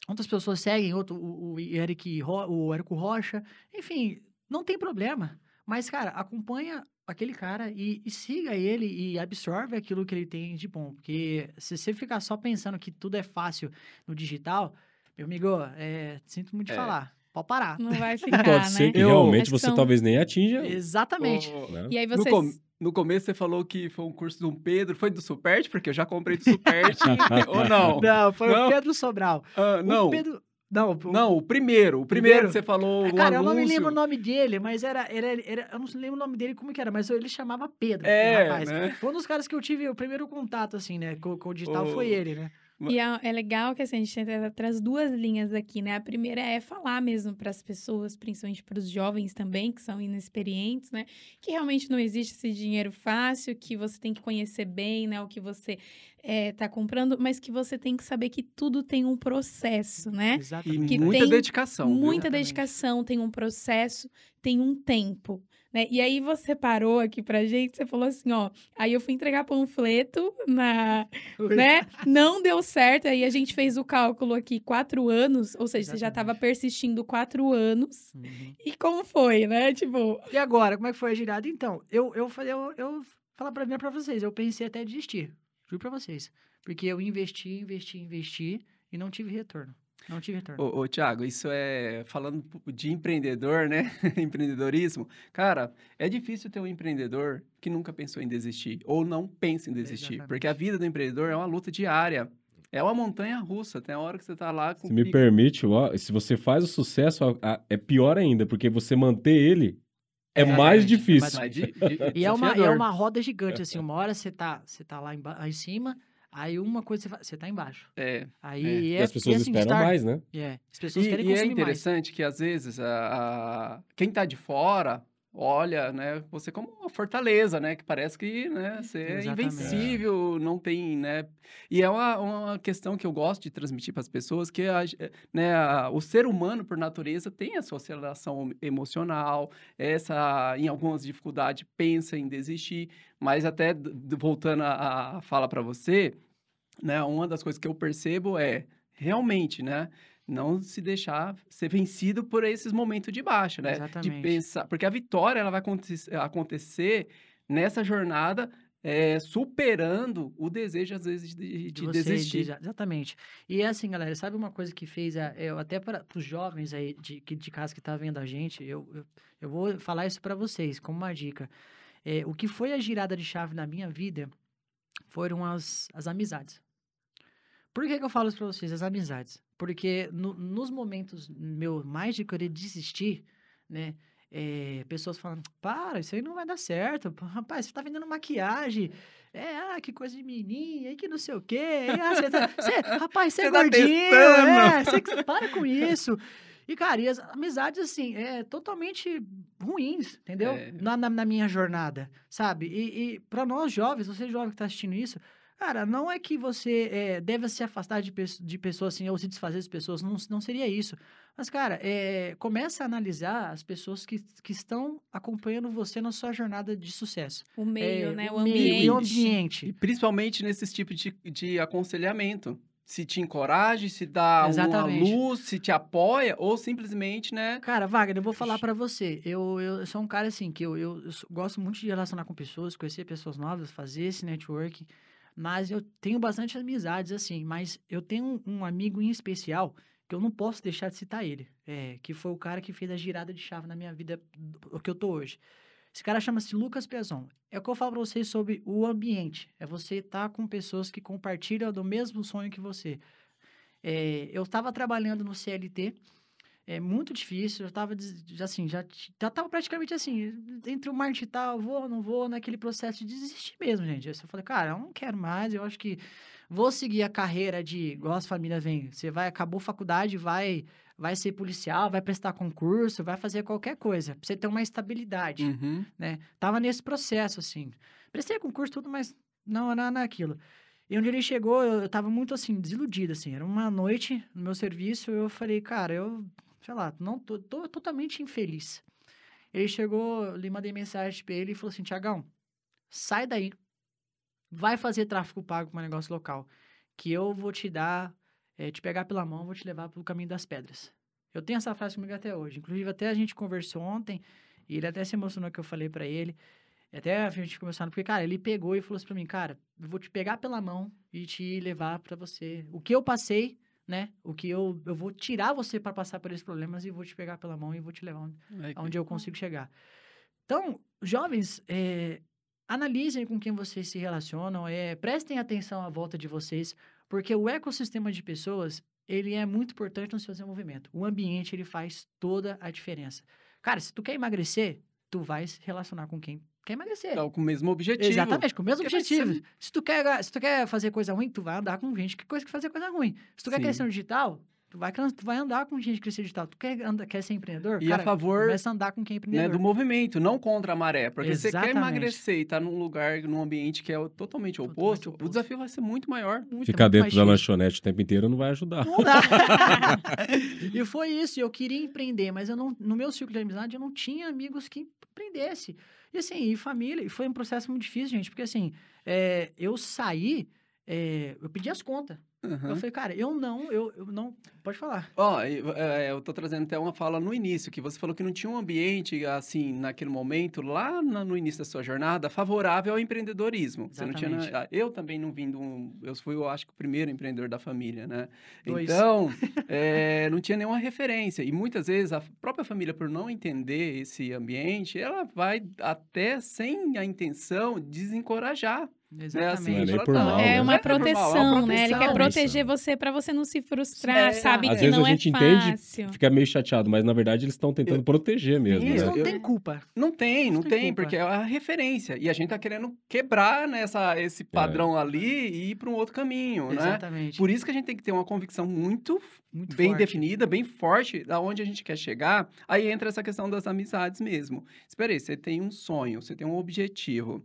outras pessoas seguem, outro, o, o, Eric, o Érico Rocha, enfim, não tem problema. Mas, cara, acompanha aquele cara e, e, siga ele e absorve aquilo que ele tem de bom. Porque se você ficar só pensando que tudo é fácil no digital, meu amigo, é, sinto muito de é. falar. Pode parar. Não vai ficar, Pode né? ser que realmente você são... talvez nem atinja. Exatamente. O... Né? E aí vocês... No, com... no, começo você falou que foi um curso do Pedro. Foi do Superti? Porque eu já comprei do Superti. ou não? Não, foi não? o Pedro Sobral. Uh, não. O Pedro... Não, o, não, o primeiro. O primeiro, que você falou. Ah, cara, eu não me lembro o nome dele, mas era, era, era. Eu não lembro o nome dele como que era, mas ele chamava Pedro. É, rapaz. Né? Foi um dos caras que eu tive o primeiro contato, assim, né? Com, com o digital oh. foi ele, né? E é, é, legal que assim, a gente traz duas linhas aqui, né? A primeira é falar mesmo para as pessoas, principalmente para os jovens também, que são inexperientes, né? Que realmente não existe esse dinheiro fácil, que você tem que conhecer bem, né? O que você está é, comprando, mas que você tem que saber que tudo tem um processo, né? Exatamente. Que muita dedicação. Muita dedicação, tem um processo, tem um tempo. Né? E aí você parou aqui pra gente, você falou assim, ó, aí eu fui entregar panfleto na, né? Não deu certo, aí a gente fez o cálculo aqui, quatro anos, ou seja, Exatamente. você já estava persistindo quatro anos. Uhum. E como foi, né? Tipo... E agora, como é que foi a girada? Então, eu, eu, falei, eu, eu falar pra mim pra vocês, eu pensei até desistir, juro pra vocês. Porque eu investi, investi, investi e não tive retorno. Não tive retorno. Ô, ô Tiago, isso é falando de empreendedor, né? Empreendedorismo. Cara, é difícil ter um empreendedor que nunca pensou em desistir ou não pensa em desistir. Exatamente. Porque a vida do empreendedor é uma luta diária. É uma montanha russa. Tem a hora que você tá lá com. Se me pico. permite, ó, se você faz o sucesso, é pior ainda, porque você manter ele é, é mais difícil. de, de, e é uma, é uma roda gigante, assim. Uma hora você tá, você tá lá, em, lá em cima, Aí uma coisa você, faz, você tá embaixo. É. Aí é. é e as pessoas assim, esperam mais, né? É. As pessoas e, querem e é consumir é interessante mais. que às vezes a, a, quem tá de fora olha, né, você como uma fortaleza, né, que parece que, né, você é invencível, não tem, né, e é uma, uma questão que eu gosto de transmitir para as pessoas, que, a, né, a, o ser humano, por natureza, tem a sua aceleração emocional, essa, em algumas dificuldades, pensa em desistir, mas até, voltando a, a fala para você, né, uma das coisas que eu percebo é, realmente, né, não se deixar ser vencido por esses momentos de baixa, né? Exatamente. De pensar, porque a vitória ela vai acontecer, nessa jornada é, superando o desejo às vezes de, de desistir. exatamente. E é assim, galera, sabe uma coisa que fez, a, eu, até para os jovens aí de, que- de casa que tá vendo a gente, eu, eu, eu vou falar isso para vocês como uma dica. É, o que foi a girada de chave na minha vida foram as, as amizades. Por que, que eu falo isso pra vocês? As amizades. Porque no- nos momentos meu mais de querer desistir, né? é, pessoas falando, para, isso aí não vai dar certo. Rapaz, você tá vendendo maquiagem. É, ah, que coisa de menininha, e que não sei o quê. ah, você tá- você- rapaz, você é tá gordinho. testando. É, você, para com isso. E, cara, e as amizades, assim, é totalmente ruins, entendeu? É. Na, na, na minha jornada, sabe? E, e para nós jovens, você jovem que tá assistindo isso, cara, não é que você é, deve se afastar de, de pessoas assim, ou se desfazer de pessoas, não, não seria isso. Mas, cara, é, começa a analisar as pessoas que, que estão acompanhando você na sua jornada de sucesso. O meio, É, né? O, meio ambiente. e o E ambiente. principalmente nesses tipos de, de aconselhamento. Se te encoraja, se dá uma Exatamente. luz, se te apoia, ou simplesmente, né? Cara, Wagner, eu vou falar pra você. Eu, eu sou um cara assim, que eu, eu, eu gosto muito de relacionar com pessoas, conhecer pessoas novas, fazer esse network. Mas eu tenho bastante amizades, assim. Mas eu tenho um, amigo em especial que eu não posso deixar de citar ele. É, que foi o cara que fez a girada de chave na minha vida, o que eu tô hoje. Esse cara chama-se Lucas Pezon. É o que eu falo pra vocês sobre o ambiente. É você estar com pessoas que compartilham do mesmo sonho que você. É, eu estava trabalhando no CLT, é muito difícil, eu estava assim, já já tava praticamente assim, entre o marketing e tal, vou, não vou, naquele processo de desistir mesmo, gente. Eu falei, cara, eu não quero mais, eu acho que vou seguir a carreira de, igual as famílias vêm, você vai, acabou faculdade, vai, vai ser policial, vai prestar concurso, vai fazer qualquer coisa, pra você ter uma estabilidade Uhum. né? Tava nesse processo, assim. Prestei concurso, tudo, mas não era naquilo. E onde ele chegou, eu, eu tava muito, assim, desiludido, assim. Era uma noite no meu serviço, eu falei, cara, eu, sei lá, não tô, tô totalmente infeliz. Ele chegou, lhe mandei mensagem pra ele e falou assim, Tiagão, sai daí. Vai fazer tráfego pago com um negócio local. Que eu vou te dar, eh, te pegar pela mão, vou te levar pelo caminho das pedras. Eu tenho essa frase comigo até hoje. Inclusive, até a gente conversou ontem, e ele até se emocionou que eu falei pra ele. Até a gente começou, porque, cara, ele pegou e falou assim pra mim, cara, eu vou te pegar pela mão e te levar pra você. O que eu passei, né? O que eu, eu vou tirar você pra passar por esses problemas e vou te pegar pela mão e vou te levar onde, É que- aonde eu consigo chegar. Então, jovens, é, analisem com quem vocês se relacionam, é, prestem atenção à volta de vocês, porque o ecossistema de pessoas, ele é muito importante no seu desenvolvimento. O ambiente, ele faz toda a diferença. Cara, se tu quer emagrecer, tu vai se relacionar com quem quer emagrecer. Tá com o mesmo objetivo. Exatamente, com o mesmo objetivo. ser- Se, tu quer, se tu quer fazer coisa ruim, tu vai andar com gente que coisa que fazer coisa ruim. Se tu quer Sim. crescer no digital, tu vai, tu vai andar com gente que crescer no digital. Tu quer, anda, quer ser empreendedor? E a favor, começa a andar com quem é né, empreendedor. do movimento, não contra a maré. Porque se você quer Exatamente. emagrecer e tá num lugar, num ambiente que é totalmente, Totalmente oposto, oposto. o desafio vai ser muito maior. Muito, Ficar muito dentro mais da difícil. lanchonete o tempo inteiro não vai ajudar. Não dá. e foi isso. Eu queria empreender, mas eu não, no meu círculo de amizade eu não tinha amigos que empreendesse. E assim, e família, e foi um processo muito difícil, gente, porque assim, é, eu saí, é, eu pedi as contas. Uhum. Eu falei, cara, eu não, eu, eu não. Pode falar. Ó, eu, é, eu tô trazendo até uma fala no início, que você falou que não tinha um ambiente, assim, naquele momento, lá no início da sua jornada, favorável ao empreendedorismo. Você não tinha, Exatamente. ah, eu também não vim de um... Eu fui, eu acho que o primeiro empreendedor da família, né? Dois. Então, é, não tinha nenhuma referência. E muitas vezes a própria família, por não entender esse ambiente, ela vai até, sem a intenção, desencorajar. Exatamente. Não é nem Fala, por "Não, mal, É né? uma é por mal, é uma proteção, né? Ele quer proteção. proteger você pra você não se frustrar, É, sabe às que vezes não a gente é entende, fácil. Fica meio chateado, mas na verdade eles estão tentando proteger mesmo, Eles né? não Eu- têm culpa. Não tem, não tem tem, culpa. porque é a referência. E a gente tá querendo quebrar nessa, esse padrão ali e ir para um outro caminho, né? Exatamente. Por isso que a gente tem que ter uma convicção muito Muito bem forte. definida, bem forte, da onde a gente quer chegar. Aí entra essa questão das amizades mesmo. Espera aí, você tem um sonho, você tem um objetivo.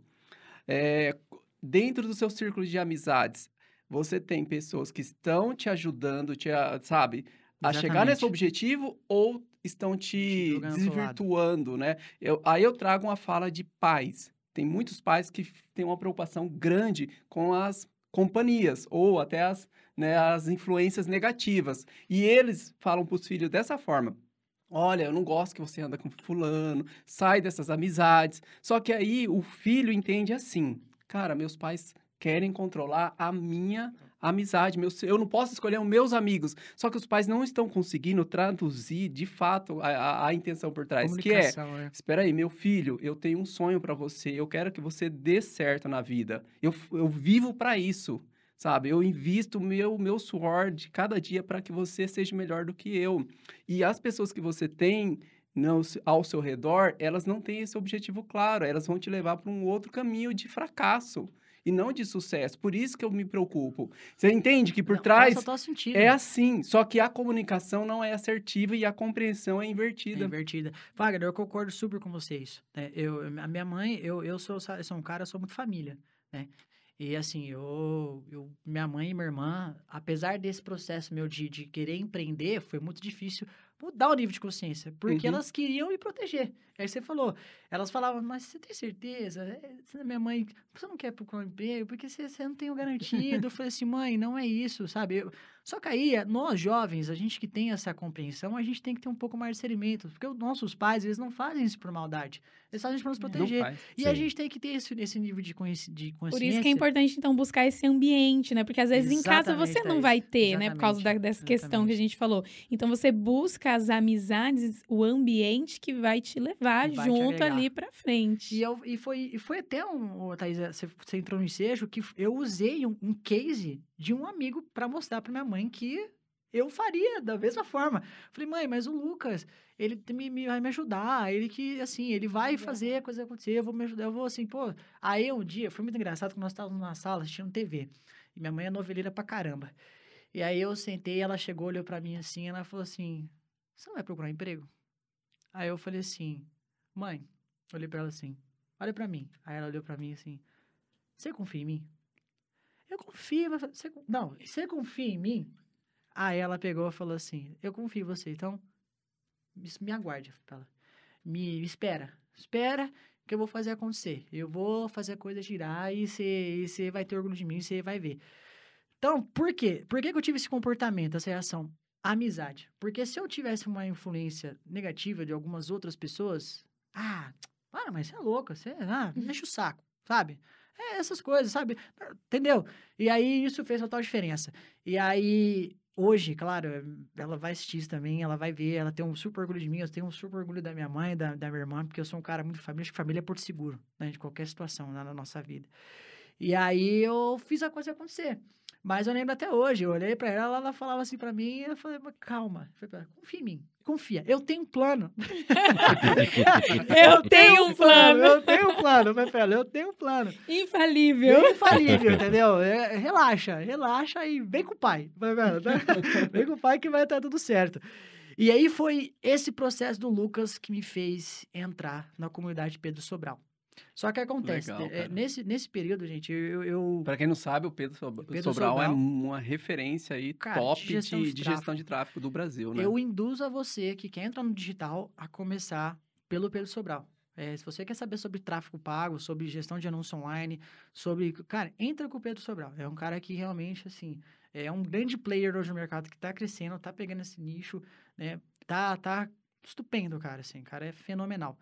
É, dentro do seu círculo de amizades, você tem pessoas que estão te ajudando, te, a- sabe, a chegar nesse objetivo ou estão Te te desvirtuando, né? Eu- aí eu trago uma fala de pais. Tem muitos pais que têm uma preocupação grande com as companhias ou até as, né, as influências negativas. E eles falam para os filhos dessa forma: Olha, eu não gosto que você anda com fulano, sai dessas amizades. Só que aí o filho entende assim: cara, meus pais querem controlar a minha amizade, meus, eu não posso escolher os meus amigos. Só que os pais não estão conseguindo traduzir de fato a, a, a intenção por trás, que é, é, espera aí, meu filho, eu tenho um sonho para você, eu quero que você dê certo na vida. Eu, eu vivo para isso, sabe? Eu invisto meu meu suor de cada dia para que você seja melhor do que eu. E as pessoas que você tem não, ao seu redor, elas não têm esse objetivo claro, elas vão te levar para um outro caminho de fracasso e não de sucesso. Por isso que eu me preocupo. Você entende que por não, trás é assim, só que a comunicação não é assertiva e a compreensão é invertida. É invertida. Wagner, eu concordo super com vocês. Né? Eu, a minha mãe, eu, eu, sou, eu sou um cara, sou muito família, né? E assim, eu, eu, minha mãe e minha irmã, apesar desse processo meu de, de querer empreender, foi muito difícil mudar o nível de consciência, porque uhum. elas queriam me proteger. Aí você falou, elas falavam, mas você tem certeza? É, minha mãe, você não quer procurar um emprego porque você, você não tem o garantido. eu falei assim, mãe, não é isso, sabe? Eu, só que aí, nós jovens, a gente que tem essa compreensão, a gente tem que ter um pouco mais de discernimento, porque os nossos pais, eles não fazem isso por maldade. Eles fazem isso para nos proteger. E Sim. a gente tem que ter esse, esse nível de, consci, de consciência. Por isso que é importante, então, buscar esse ambiente, né? Porque às vezes Exatamente, em casa você não vai ter, Exatamente. né? Por causa da, dessa Exatamente. questão que a gente falou. Então você busca as amizades, o ambiente que vai te levar vai junto te ali para frente. E, eu, e, foi, e foi até um, Thaís, você, você entrou no ensejo, que eu usei um, um case de um amigo para mostrar para minha mãe que eu faria da mesma forma. Falei, mãe, mas o Lucas, ele me, me, vai me ajudar, ele que, assim, ele vai fazer a coisa acontecer, eu vou me ajudar, eu vou assim, pô. Aí um dia, foi muito engraçado que nós estávamos na sala assistindo TV, e minha mãe é noveleira pra caramba. E aí eu sentei, ela chegou, olhou pra mim assim, ela falou assim, você não vai procurar emprego? Aí eu falei assim, mãe, olhei pra ela assim, olha pra mim. Aí ela olhou pra mim assim, você confia em mim? Eu confio, mas você, não, você confia em mim? Aí ela pegou e falou assim: Eu confio em você, então me aguarde. Ela, me espera, espera que eu vou fazer acontecer. Eu vou fazer a coisa girar e você vai ter orgulho de mim, você vai ver. Então, por quê? Por que, que eu tive esse comportamento, essa reação? Amizade. Porque se eu tivesse uma influência negativa de algumas outras pessoas, ah, para, mas você é louca, você ah, me o saco, sabe? É essas coisas, sabe? Entendeu? E aí isso fez total diferença. E aí, hoje, claro, ela vai assistir também, ela vai ver, ela tem um super orgulho de mim, eu tenho um super orgulho da minha mãe, da, da minha irmã, porque eu sou um cara muito família, acho que família é porto seguro, né? De qualquer situação né, na nossa vida. E aí eu fiz a coisa acontecer. Mas eu lembro até hoje, eu olhei para ela, ela falava assim para mim, e eu falei, calma, confia em mim, confia, eu tenho um plano. eu, tenho um plano. Eu tenho um plano, Pepe, eu tenho um plano. Infalível. Infalível, entendeu? É, relaxa, relaxa e vem com o pai. vem com o pai que vai estar tudo certo. E aí foi esse processo do Lucas que me fez entrar na comunidade Pedro Sobral. Só que acontece, Legal, é, nesse, nesse período, gente, eu... eu... Para quem não sabe, o Pedro, Sobral, Pedro Sobral, é uma referência aí cara, top de gestão de, de, gestão de tráfego do Brasil, né? Eu induzo a você que quer entrar no digital a começar pelo Pedro Sobral. É, se você quer saber sobre tráfego pago, sobre gestão de anúncio online, sobre... Cara, entra com o Pedro Sobral. É um cara que realmente, assim, é um grande player hoje no mercado que está crescendo, está pegando esse nicho, né? Tá, tá estupendo, cara, assim. Cara é fenomenal.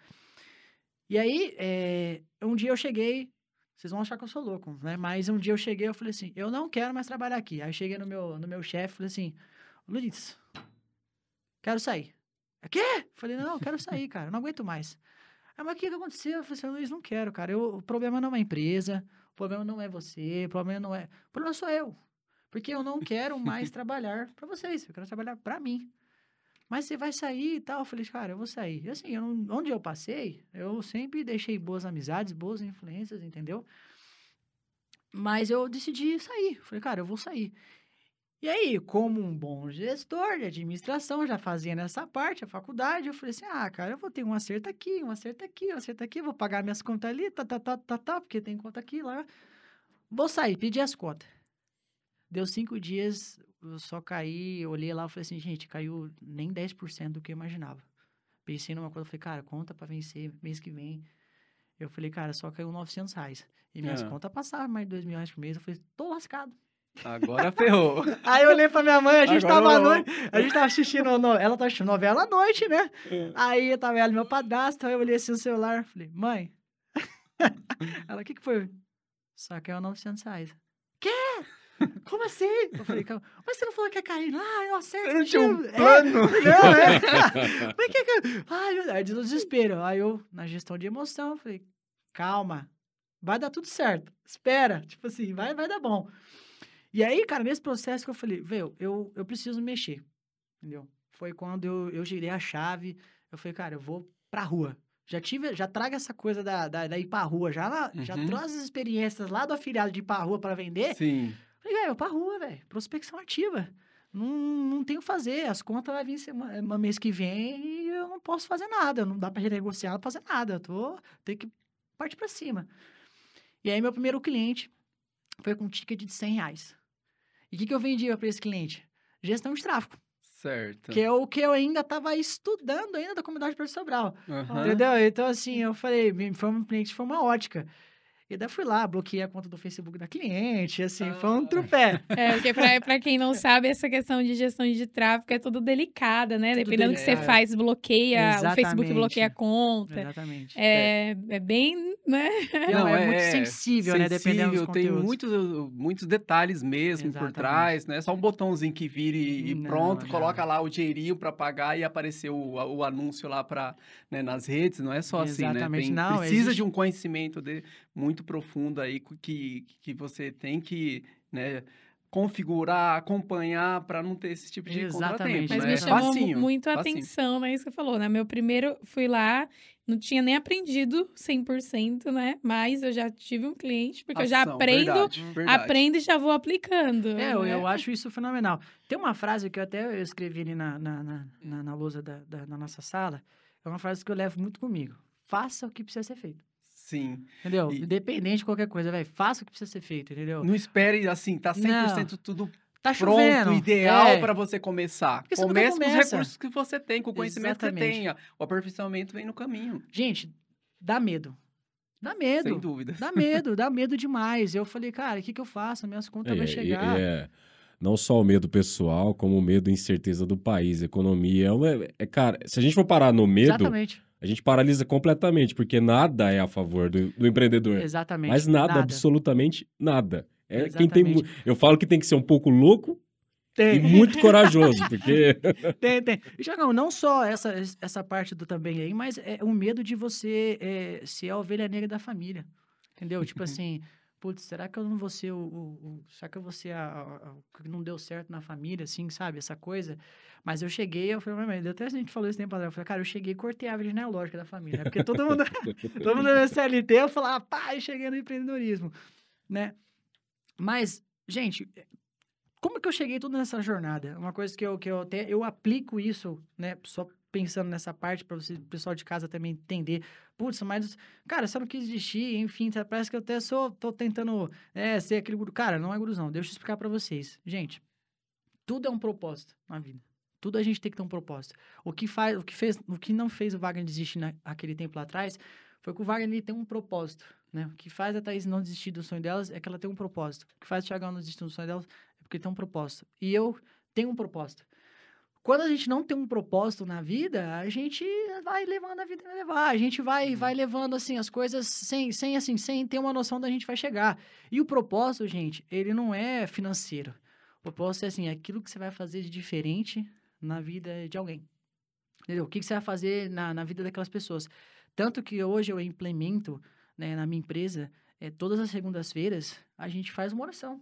E aí, é, um dia eu cheguei, vocês vão achar que eu sou louco, né? Mas um dia eu cheguei eu falei assim, eu não quero mais trabalhar aqui. Aí cheguei no meu, no meu chefe falei assim, Luiz, quero sair. É quê? Falei, não, quero sair, cara, não aguento mais. Aí, mas o que, que aconteceu? Eu falei assim, Luiz, não quero, cara. Eu, o problema não é a empresa, o problema não é você, o problema não é... O problema sou eu. Porque eu não quero mais trabalhar para vocês, eu quero trabalhar para mim mas você vai sair e tal. Eu falei, cara, eu vou sair. E assim, eu não, onde eu passei, eu sempre deixei boas amizades, boas influências, entendeu? Mas eu decidi sair. Falei, cara, eu vou sair. E aí, como um bom gestor de administração, já fazia nessa parte, a faculdade, eu falei assim, ah, cara, eu vou ter um acerto aqui, um acerto aqui, um acerto aqui, vou pagar minhas contas ali, tá, tá, tá, tá, tá, porque tem conta aqui, lá. Vou sair, pedir as contas. Deu cinco dias, eu só caí, olhei lá e falei assim, gente, caiu nem 10% do que eu imaginava. Pensei numa coisa, falei, cara, conta para vencer mês que vem. Eu falei, cara, só caiu 900 reais. E minhas Ah. contas passavam mais de 2 mil reais por mês. Eu falei, tô lascado. Agora ferrou. Aí eu olhei pra minha mãe, a gente Agora tava à noite, a gente tava assistindo, no, ela tava assistindo novela à noite, né? Aí eu tava ela meu padrasto, aí eu olhei assim o celular, falei, mãe. ela, o que que foi? Só é 900 reais. Como assim? Eu falei, "Calma, mas você não falou que ia cair lá? Eu acerto. Eu não tinha um É, plano. Não, é. Mas que que... Ai, meu Deus, no desespero. Aí eu, na gestão de emoção, falei, calma, vai dar tudo certo. Espera, tipo assim, vai, vai dar bom. E aí, cara, nesse processo que eu falei, velho, eu, eu preciso mexer, entendeu? Foi quando eu, eu girei a chave, eu falei, cara, eu vou pra rua. Já tive, já traga essa coisa da, da, da ir pra rua, já, lá, já Uhum. trouxe as experiências lá do afiliado de ir pra rua pra vender. Sim. Falei, velho, eu pra rua, velho. Prospecção ativa. Não, não tenho o que fazer. As contas vão vir semana, mês que vem e eu não posso fazer nada. Não dá pra renegociar, não fazer nada. Eu tô, tenho que partir pra cima. E aí, meu primeiro cliente foi com um ticket de 100 reais. E o que, que eu vendia pra esse cliente? Gestão de tráfego. Certo. Que é o que eu ainda tava estudando ainda da comunidade Porto Sobral. Aham. Entendeu? Então, assim, eu falei, foi um cliente, foi uma ótica. E daí fui lá, bloqueei a conta do Facebook da cliente, assim, foi um Ah. trupé. É, porque pra, pra quem não sabe, essa questão de gestão de tráfego é tudo delicada, né? Tudo Dependendo do que você faz, bloqueia, o Facebook Exatamente. bloqueia a conta. Exatamente. É, é bem, né? Não, é muito sensível, né? Dependendo dos sensível, tem muitos, muitos detalhes mesmo por Exatamente. trás, né? Só um botãozinho que vira e, e Não, pronto, não. coloca lá o dinheirinho para pagar e apareceu o, o anúncio lá para né, nas redes, não é só assim, né? Exatamente. Tem- Não, precisa existe- de um conhecimento de, muito profundo aí que, que você tem que, né, configurar, acompanhar para não ter esse tipo de Exatamente. contratempo, Mas né? me É chamou facinho, muito a facinho. atenção, né? Isso que você falou, né? Meu primeiro, fui lá, não tinha nem aprendido 100%, né? Mas eu já tive um cliente, porque eu já Ação, aprendo, verdade, verdade. aprendo e já vou aplicando. É, eu, né? eu acho isso fenomenal. Tem uma frase que eu até eu escrevi ali na, na, na, na, na lousa da, da, da nossa sala. É uma frase que eu levo muito comigo. Faça o que precisa ser feito. Sim. Entendeu? E- Independente de qualquer coisa, velho. Faça o que precisa ser feito, entendeu? Não espere assim, tá 100% tudo Tá pronto, chovendo. ideal é. para você começar. Porque você nunca Comece com os começa. recursos que você tem, com o conhecimento que Exatamente. você tenha. O aperfeiçoamento vem no caminho, Gente, dá medo. Dá medo. sem dúvida. Dá medo, dá medo demais. Eu falei, cara, o que, que eu faço? Minhas contas É, vão chegar. é, não só o medo pessoal, como o medo e incerteza do país, economia. É, uma- é, cara, se a gente for parar no medo, Exatamente. a gente paralisa completamente, porque nada é a favor do, do empreendedor. Exatamente. Mas nada, absolutamente nada. É quem tem, eu falo que tem que ser um pouco louco e Tem, muito corajoso, porque tem, tem. E, Thiagão, não só essa, essa parte do também aí, mas é o medo de você é, ser a ovelha negra da família. Entendeu? tipo assim, putz, será que eu não vou ser o. o- o- será que eu vou ser a, que não deu certo na família, assim, sabe? Essa coisa. Mas eu cheguei, eu falei, mas até a gente falou isso tempo atrás. Eu falei, cara, eu cheguei e cortei a árvore genealógica da família. né? Porque todo mundo, todo mundo é CLT, eu falava, pá, eu cheguei no empreendedorismo, né? Mas, gente, como que eu cheguei toda nessa jornada? Uma coisa que eu, que eu até, eu aplico isso, né? Só pensando nessa parte, para o pessoal de casa também entender. Putz, mas, cara, você não quis desistir, enfim, tá- parece que eu até sou, tô tentando é, ser aquele guru. Cara, não é guruzão, deixa eu explicar para vocês. Gente, tudo é um propósito na vida. Tudo a gente tem que ter um propósito. O que faz, o que fez, o que não fez o Wagner desistir naquele tempo lá atrás foi que o Wagner ele tem um propósito, né? O que faz a Thaís não desistir do sonho delas é que ela tem um propósito. O que faz o Thiagão não desistir do sonho delas é porque tem um propósito. E eu tenho um propósito. Quando a gente não tem um propósito na vida, a gente vai levando a vida a levar. A gente vai, vai levando, assim, as coisas sem, sem, assim, sem ter uma noção da gente vai chegar. E o propósito, gente, ele não é financeiro. O propósito é, assim, aquilo que você vai fazer de diferente na vida de alguém. Entendeu? O que, que você vai fazer na, na vida daquelas pessoas. Tanto que hoje eu implemento né, na minha empresa, é, todas as segundas-feiras, a gente faz uma oração.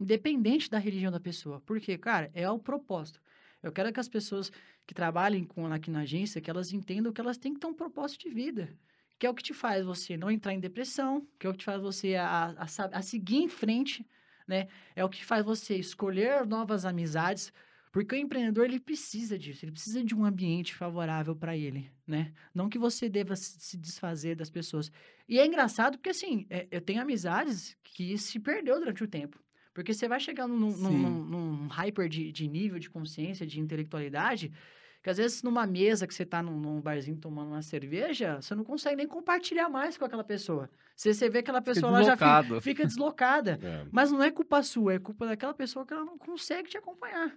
Independente da religião da pessoa. Porque, cara, é o propósito. Eu quero que as pessoas que trabalhem com, aqui na agência, que elas entendam que elas têm que ter um propósito de vida. Que é o que te faz você não entrar em depressão, que é o que te faz você a, a, a seguir em frente, né? É o que faz você escolher novas amizades, porque o empreendedor ele precisa disso, ele precisa de um ambiente favorável para ele, né? Não que você deva se desfazer das pessoas. E é engraçado porque assim, é- eu tenho amizades que se perdeu durante o tempo. Porque você vai chegar num, num, num- hyper de, de nível de consciência, de intelectualidade, Porque às vezes numa mesa que você tá num, num barzinho tomando uma cerveja, você não consegue nem compartilhar mais com aquela pessoa. Você, você vê aquela pessoa lá já fica, fica deslocada. é. Mas não é culpa sua, é culpa daquela pessoa que ela não consegue te acompanhar.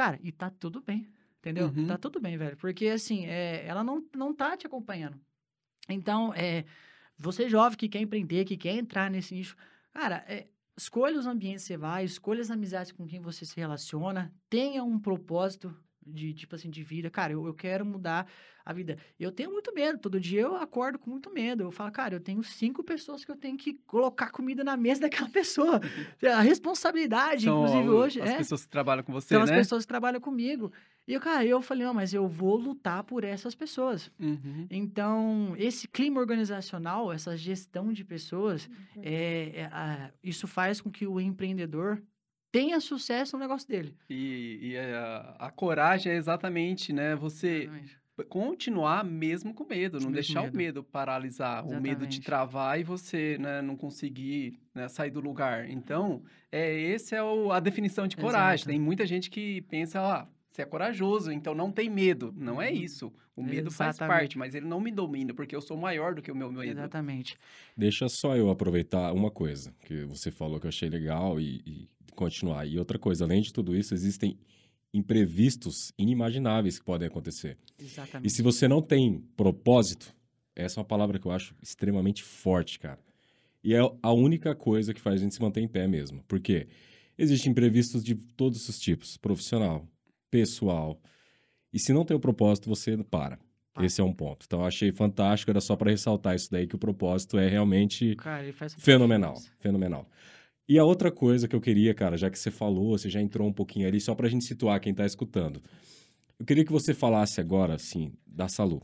Cara, e tá tudo bem. Entendeu? Uhum. Tá tudo bem, velho. Porque assim, é, ela não, não tá te acompanhando. Então, é, você jovem que quer empreender, que quer entrar nesse nicho, cara, é, escolha os ambientes que você vai, escolha as amizades com quem você se relaciona, tenha um propósito, de tipo assim, de vida. Cara, eu, eu quero mudar a vida. Eu tenho muito medo. Todo dia eu acordo com muito medo. Eu falo, cara, eu tenho cinco pessoas que eu tenho que colocar comida na mesa daquela pessoa. a responsabilidade, São inclusive, hoje. As é. pessoas que trabalham com você, São né? as pessoas que trabalham comigo. E, cara, eu falei, não, mas eu vou lutar por essas pessoas. Uhum. Então, esse clima organizacional, essa gestão de pessoas, uhum. é, é a, isso faz com que o empreendedor tenha sucesso no negócio dele. E, e a, a, coragem é exatamente, né? Você exatamente. continuar mesmo com medo, não mesmo deixar medo. o medo paralisar, exatamente. o medo de travar e você né, não conseguir né, sair do lugar. Então, é esse é o, a definição de coragem. Exato. Tem muita gente que pensa, ah, você é corajoso, então não tem medo. Não é uhum. isso. O medo Exatamente. faz parte, mas ele não me domina, porque eu sou maior do que o meu medo. Exatamente. Deixa só eu aproveitar uma coisa que você falou que eu achei legal e, e continuar. E outra coisa, além de tudo isso, existem imprevistos inimagináveis que podem acontecer. Exatamente. E se você não tem propósito, essa é uma palavra que eu acho extremamente forte, cara. E é a única coisa que faz a gente se manter em pé mesmo. Porque existem imprevistos de todos os tipos, profissional, pessoal. E se não tem o propósito, você para. Esse é um ponto. Então, eu achei fantástico, era só para ressaltar isso daí, que o propósito é realmente Cara, fenomenal. Fenomenal. E a outra coisa que eu queria, cara, já que você falou, você já entrou um pouquinho ali, só para a gente situar quem está escutando. Eu queria que você falasse agora, assim, da Salu.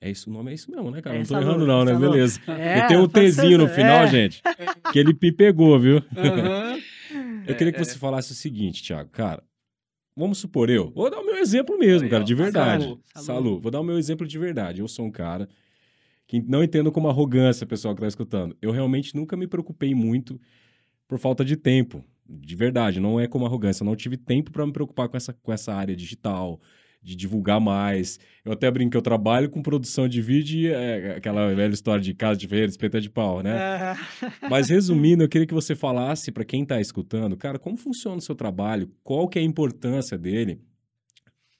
É isso, o nome é isso mesmo, né, cara? É, não tô Salu, errando não, né? Salu. Beleza. É, eu tenho um Tzinho no final, é. gente, que ele me pegou, viu? Uhum. eu queria que é, você falasse o seguinte, Thiago. Cara, vamos supor eu, vou dar o meu exemplo mesmo, cara, de verdade. Salu. Salu. Salu, vou dar o meu exemplo de verdade. Eu sou um cara que não entendo como arrogância, pessoal que está escutando. Eu realmente nunca me preocupei muito por falta de tempo. De verdade, não é como arrogância. Eu não tive tempo para me preocupar com essa, com essa área digital, de divulgar mais. Eu até brinco que eu trabalho com produção de vídeo e é aquela velha história de casa de feira, espeta de pau, né? É. Mas resumindo, eu queria que você falasse para quem está escutando, cara, como funciona o seu trabalho, qual que é a importância dele.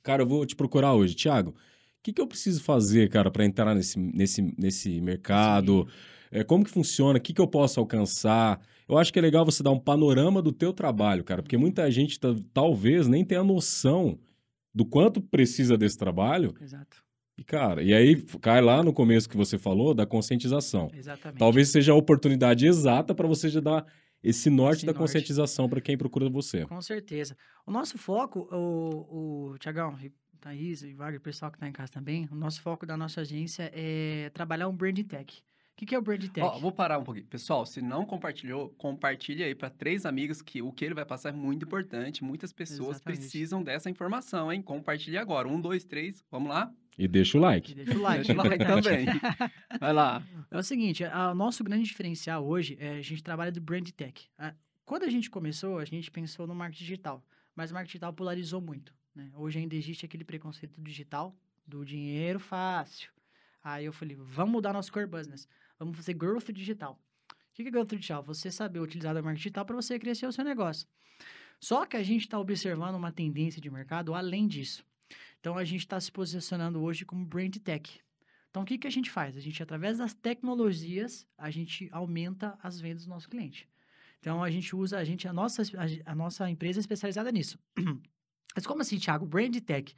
Cara, eu vou te procurar hoje. Tiago, o que, que eu preciso fazer, cara, para entrar nesse, nesse, nesse mercado? É, como que funciona? O que, que eu posso alcançar? Eu acho que é legal você dar um panorama do teu trabalho, cara, porque muita gente tá, talvez nem tenha noção do quanto precisa desse trabalho. Exato. E, cara, e aí cai lá no começo que você falou da conscientização. Exatamente. Talvez seja a oportunidade exata para você já dar esse norte esse da norte. conscientização para quem procura você. Com certeza. O nosso foco, o, o Tiagão, Thaís e Wagner, o pessoal que está em casa também, o nosso foco da nossa agência é trabalhar um brand tech. O que, que é o Brand Tech? Ó, vou parar um pouquinho. Pessoal, se não compartilhou, compartilhe aí para três amigos que o que ele vai passar é muito importante. Muitas pessoas Exatamente. precisam dessa informação, hein? Compartilhe agora. Um, dois, três, vamos lá? E deixa o like. E deixa o like. deixa o like também. Vai lá. É o seguinte, o nosso grande diferencial hoje é a gente trabalha do Brand Tech. Quando a gente começou, a gente pensou no marketing digital, mas o marketing digital polarizou muito. Né? Hoje ainda existe aquele preconceito digital do dinheiro fácil. Aí eu falei, vamos mudar nosso core business. Vamos fazer growth digital. O que é growth digital? Você saber utilizar o marketing digital para você crescer o seu negócio. Só que a gente está observando uma tendência de mercado além disso. Então, a gente está se posicionando hoje como brand tech. Então, o que, que a gente faz? A gente, através das tecnologias, a gente aumenta as vendas do nosso cliente. Então, a gente usa, a gente, a nossa, a, a nossa empresa é especializada nisso. Mas como assim, Thiago? Brand tech.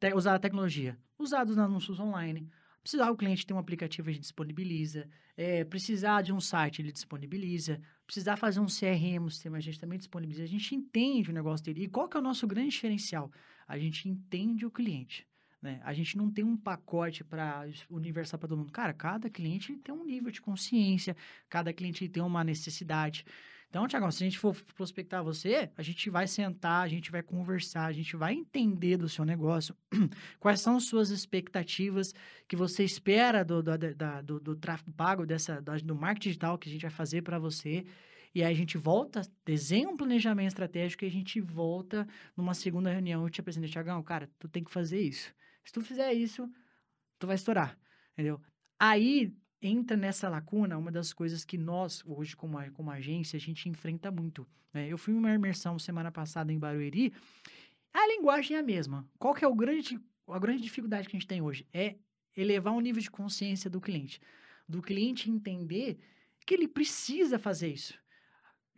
Te, usar a tecnologia. Usados nos anúncios online, Precisar o cliente ter um aplicativo, a gente disponibiliza. É, precisar de um site, ele disponibiliza. Precisar fazer um CRM, um sistema, a gente também disponibiliza. A gente entende o negócio dele. E qual que é o nosso grande diferencial? A gente entende o cliente. Né? A gente não tem um pacote para universal para todo mundo. Cara, cada cliente tem um nível de consciência, cada cliente tem uma necessidade. Então, Tiagão, se a gente for prospectar você, a gente vai sentar, a gente vai conversar, a gente vai entender do seu negócio, quais são as suas expectativas que você espera do, do, da, do, do tráfego pago, dessa, do marketing digital que a gente vai fazer para você. E aí a gente volta, desenha um planejamento estratégico e a gente volta numa segunda reunião. Eu te apresento, Tiagão, cara, tu tem que fazer isso. Se tu fizer isso, tu vai estourar, entendeu? Aí entra nessa lacuna uma das coisas que nós, hoje, como, como agência, a gente enfrenta muito. Né? Eu fui uma imersão semana passada em Barueri, a linguagem é a mesma. Qual que é o grande, a grande dificuldade que a gente tem hoje? É elevar o nível de consciência do cliente. Do cliente entender que ele precisa fazer isso.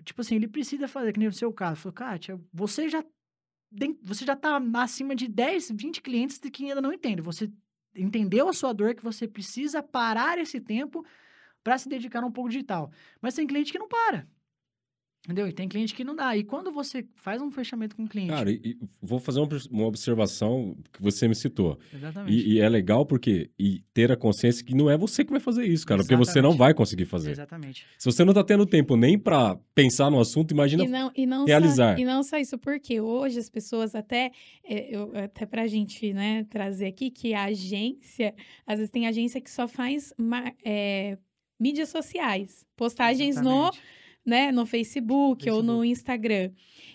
Tipo assim, ele precisa fazer, que nem o seu caso. Falou, Kátia, você já você já está acima de 10, 20 clientes que ainda não entendem. Você entendeu a sua dor, que você precisa parar esse tempo para se dedicar um pouco digital. Mas tem cliente que não para. Entendeu? E tem cliente que não dá. E quando você faz um fechamento com o cliente. Cara, e, vou fazer uma, uma, observação que você me citou. Exatamente. E, e, é legal porque. E ter a consciência que não é você que vai fazer isso, cara. Exatamente. Porque você não vai conseguir fazer. Exatamente. Se você não tá tendo tempo nem para pensar no assunto, imagina e não, e não realizar. Só, e não só isso, porque hoje as pessoas até. É, eu, até pra gente né, trazer aqui que a agência. Às vezes tem agência que só faz é, mídias sociais. Postagens Exatamente. no né, no Facebook, Facebook, ou no Instagram.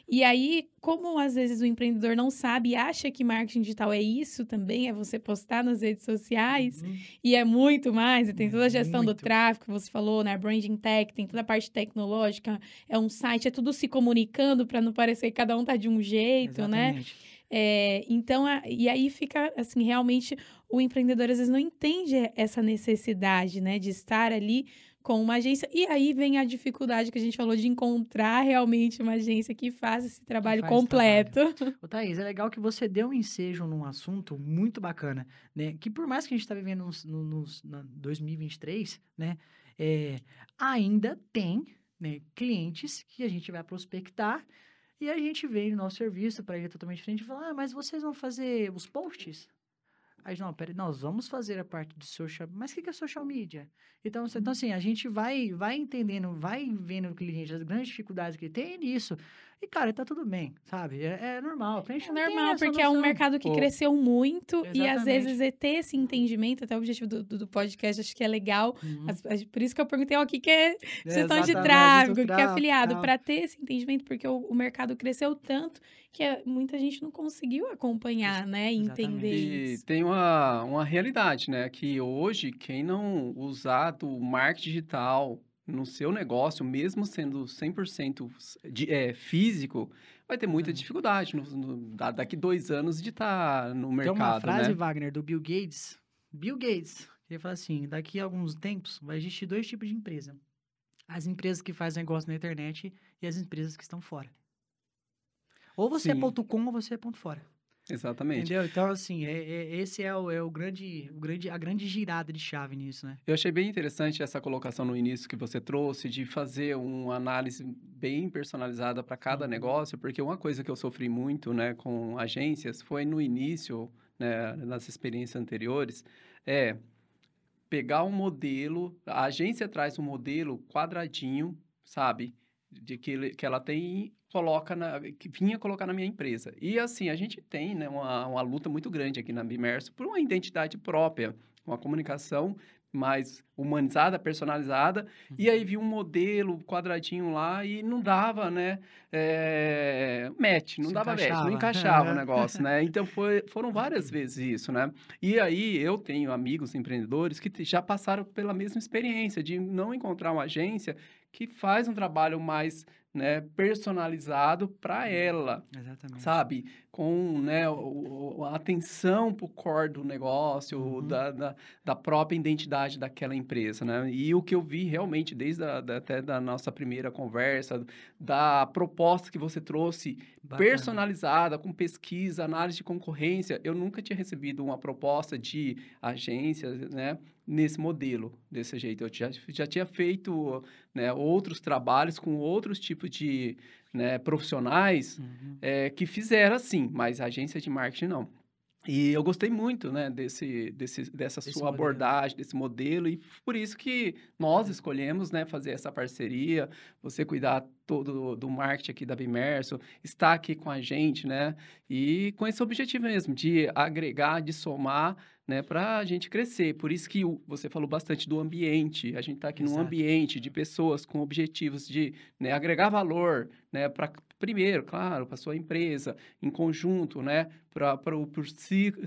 E aí, como às vezes o empreendedor não sabe e acha que marketing digital é isso também, é você postar nas redes sociais, uhum. e é muito mais, e tem toda a gestão muito. do tráfego, você falou, né, branding tech, tem toda a parte tecnológica, é um site, é tudo se comunicando para não parecer que cada um tá de um jeito, né? Exatamente. né? É, então, a, e aí fica, assim, realmente o empreendedor às vezes não entende essa necessidade, né, de estar ali com uma agência. E aí vem a dificuldade que a gente falou de encontrar realmente uma agência que faça esse trabalho faz completo. Trabalho. Ô, Thaís, é legal que você deu um ensejo num assunto muito bacana, né? Que por mais que a gente está vivendo no, no, no 2023, né? É, ainda tem né, clientes que a gente vai prospectar e a gente vem no nosso serviço para ele totalmente diferente e fala, ah, mas vocês vão fazer os posts? Aí, não, peraí, nós vamos fazer a parte de social... Mas o que é social media? Então, então, assim, a gente vai, vai entendendo, vai vendo o cliente, as grandes dificuldades que tem nisso. E, cara, tá tudo bem, sabe? É, é normal. É normal, porque é um mercado que Pô. cresceu muito Exatamente. e, às vezes, é ter esse entendimento, até o objetivo do, do, do podcast, acho que é legal. Uhum. As, as, por isso que eu perguntei, ó, o que, que é gestão de tráfego, o que é afiliado, para ter esse entendimento, porque o, o mercado cresceu tanto que muita gente não conseguiu acompanhar, né? E entender e isso. tem uma, uma realidade, né? Que hoje, quem não usar do marketing digital no seu negócio, mesmo sendo 100% de, é, físico, vai ter muita dificuldade no, no, daqui dois anos de estar tá no mercado, Tem uma frase, né? Wagner, do Bill Gates. Bill Gates, ele fala assim, daqui a alguns tempos vai existir dois tipos de empresa. As empresas que fazem negócio na internet e as empresas que estão fora. Ou você é Sim. é ponto com ou você é ponto fora. Exatamente. Entendeu? Então, assim, é, é, esse é, o, é o, grande, o grande, a grande girada de chave nisso, né? Eu achei bem interessante essa colocação no início que você trouxe de fazer uma análise bem personalizada para cada uhum. negócio, porque uma coisa que eu sofri muito, né, com agências foi no início, né, nas experiências anteriores, é pegar um modelo, a agência traz um modelo quadradinho, sabe? De que, ele, que ela tem coloca na, que vinha colocar na minha empresa. E assim, a gente tem né, uma, uma luta muito grande aqui na Bimerso por uma identidade própria, uma comunicação mais humanizada, personalizada, uhum. e aí vi um modelo quadradinho lá e não dava, né, é, match, não Se dava encaixava. match, não encaixava o negócio, né, então foi, foram várias vezes isso, né, e aí eu tenho amigos empreendedores que já passaram pela mesma experiência de não encontrar uma agência que faz um trabalho mais né, personalizado para uhum. ela, Exatamente. sabe? Com né, o, a atenção para o core do negócio, uhum. da, da, da, própria identidade daquela empresa, né? E o que eu vi realmente desde a, da, até da nossa primeira conversa, da proposta que você trouxe Bacana. personalizada, com pesquisa, análise de concorrência, eu nunca tinha recebido uma proposta de agência, né? nesse modelo, desse jeito. Eu já, já tinha feito né, outros trabalhos com outros tipos de né, profissionais uhum. é, que fizeram assim, mas agência de marketing não. E eu gostei muito, né, desse, desse, dessa Esse sua modelo. abordagem, desse modelo, e por isso que nós escolhemos, né, fazer essa parceria, você cuidar todo do marketing aqui da Bimerso, estar aqui com a gente, né, e com esse objetivo mesmo, de agregar, de somar, né, para a gente crescer. Por isso que você falou bastante do ambiente. A gente está aqui Exato. num ambiente de pessoas com objetivos de né, agregar valor, né, para primeiro, claro, para sua empresa, em conjunto, né, para o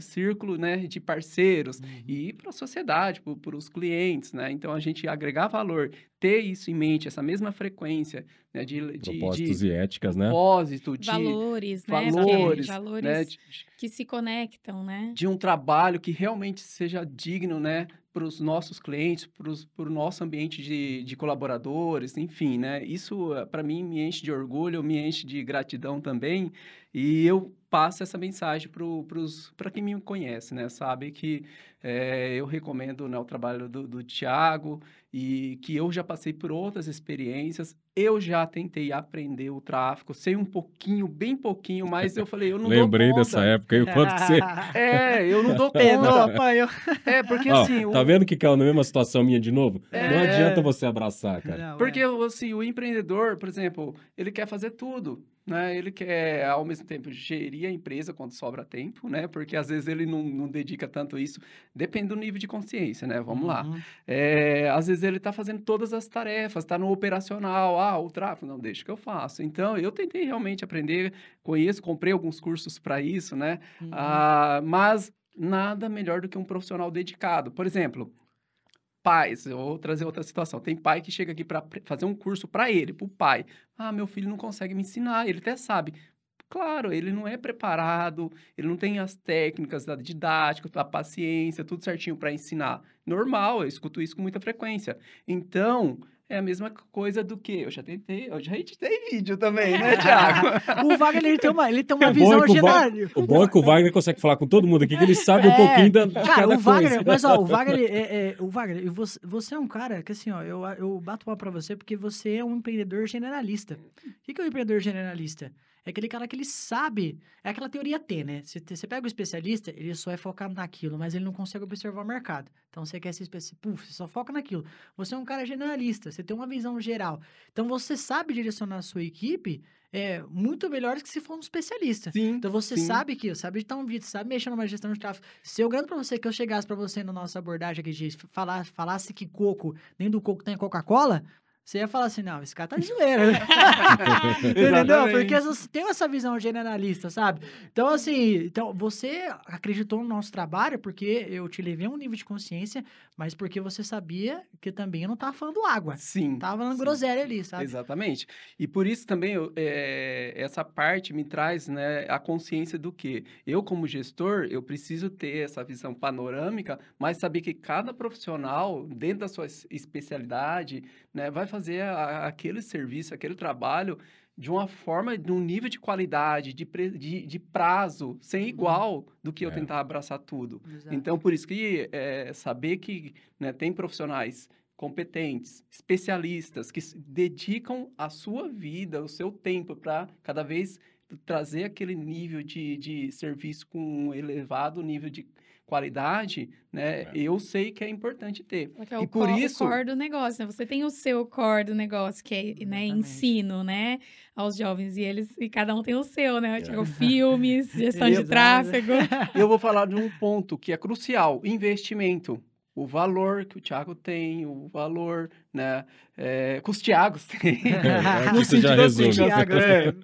círculo né, de parceiros Uhum. e para a sociedade, para os clientes, né? Então a gente agregar valor, ter isso em mente, essa mesma frequência né, de, de, Propósitos de e éticas, né? propósito, de Valores, né? valores, Que- valores né, de, que se conectam, né? de um trabalho que realmente seja digno, né, para os nossos clientes, para o nosso ambiente de, de colaboradores, enfim, né? Isso para mim me enche de orgulho, me enche de gratidão também, e eu passo essa mensagem para quem me conhece, né? Sabe que eh, eu recomendo né, o trabalho do, do Tiago e que eu já passei por outras experiências. Eu já tentei aprender o tráfico, sei um pouquinho, bem pouquinho, mas eu falei, eu não Lembrei dou conta. dessa época aí, o quanto que você... É, eu não dou Pedro, conta. apanhou. É, porque Ó, assim, o- tá vendo que caiu na mesma situação minha de novo? Não É. adianta você abraçar, cara. Não, Porque, é. assim, o empreendedor, por exemplo, ele quer fazer tudo, né? Ele quer, ao mesmo tempo, gerir a empresa quando sobra tempo, né? Porque, às vezes, ele não, não dedica tanto isso. Depende do nível de consciência, né? Vamos lá. Uhum. É, às vezes, ele está fazendo todas as tarefas, está no operacional. Ah, o tráfego, não, deixa que eu faço. Então, eu tentei realmente aprender isso, comprei alguns cursos para isso, né? Uhum. Ah, mas nada melhor do que um profissional dedicado. Por exemplo, pais, eu vou trazer outra situação. Tem pai que chega aqui para fazer um curso para ele, para o pai. Ah, meu filho não consegue me ensinar, ele até sabe. Claro, ele não é preparado, ele não tem as técnicas da didática, da paciência, tudo certinho para ensinar. Normal, eu escuto isso com muita frequência. Então, é a mesma coisa do que eu já tentei, eu já editei vídeo também, né, Thiago? O Wagner, ele tem uma, ele tem uma É visão que o Va- geral. O bom é que o Wagner consegue falar com todo mundo aqui, que ele sabe um É, pouquinho da, de Cara, cada o Wagner, coisa. mas ó, o Wagner, é, é, o Wagner, e você, você é um cara que assim, ó, eu, eu bato uma pra você porque você é um empreendedor generalista. O que, que é um empreendedor generalista? É aquele cara que ele sabe, é aquela teoria T, né? Você, você pega o especialista, ele só é focado naquilo, mas ele não consegue observar o mercado. Então você quer ser especialista, puf, você só foca naquilo. Você é um cara generalista, você tem uma visão geral. Então você sabe direcionar a sua equipe é, muito melhor do que se for um especialista. Sim. Então você Sim. sabe que, sabe editar um vídeo, sabe mexer numa gestão de tráfego. Se eu garanto pra você que eu chegasse pra você na nossa abordagem aqui de falar, falasse que coco, dentro do coco tem Coca-Cola, você ia falar assim, não, esse cara tá de zoeira. né? Entendeu? Porque você tem essa visão generalista, sabe? Então, assim, então você acreditou no nosso trabalho porque eu te levei a um nível de consciência, mas porque você sabia que também eu não tava falando água. Sim. Tava falando sim. groselha ali, sabe? Exatamente. E por isso também eu, é, essa parte me traz né, a consciência do que eu, como gestor, eu preciso ter essa visão panorâmica, mas saber que cada profissional, dentro da sua es- especialidade, né, vai fazer a- aquele serviço, aquele trabalho de uma forma, de um nível de qualidade, de, pre- de, de prazo, sem igual do que eu É. tentar abraçar tudo. Exato. Então, por isso que é, saber que né, tem profissionais competentes, especialistas, que dedicam a sua vida, o seu tempo para cada vez trazer aquele nível de, de serviço com um elevado nível de qualidade, né? É. Eu sei que é importante ter. Porque é E o, por co- isso- o core do negócio, né? Você tem o seu core do negócio, que é né, ensino, né? Aos jovens. E eles e cada um tem o seu, né? É. Tipo, filmes, gestão de tráfego. Eu vou falar de um ponto que é crucial: investimento. O valor que o Thiago tem, o valor, né? É, que os Thiagos têm. É, No sentido assim, resume. Thiago, é.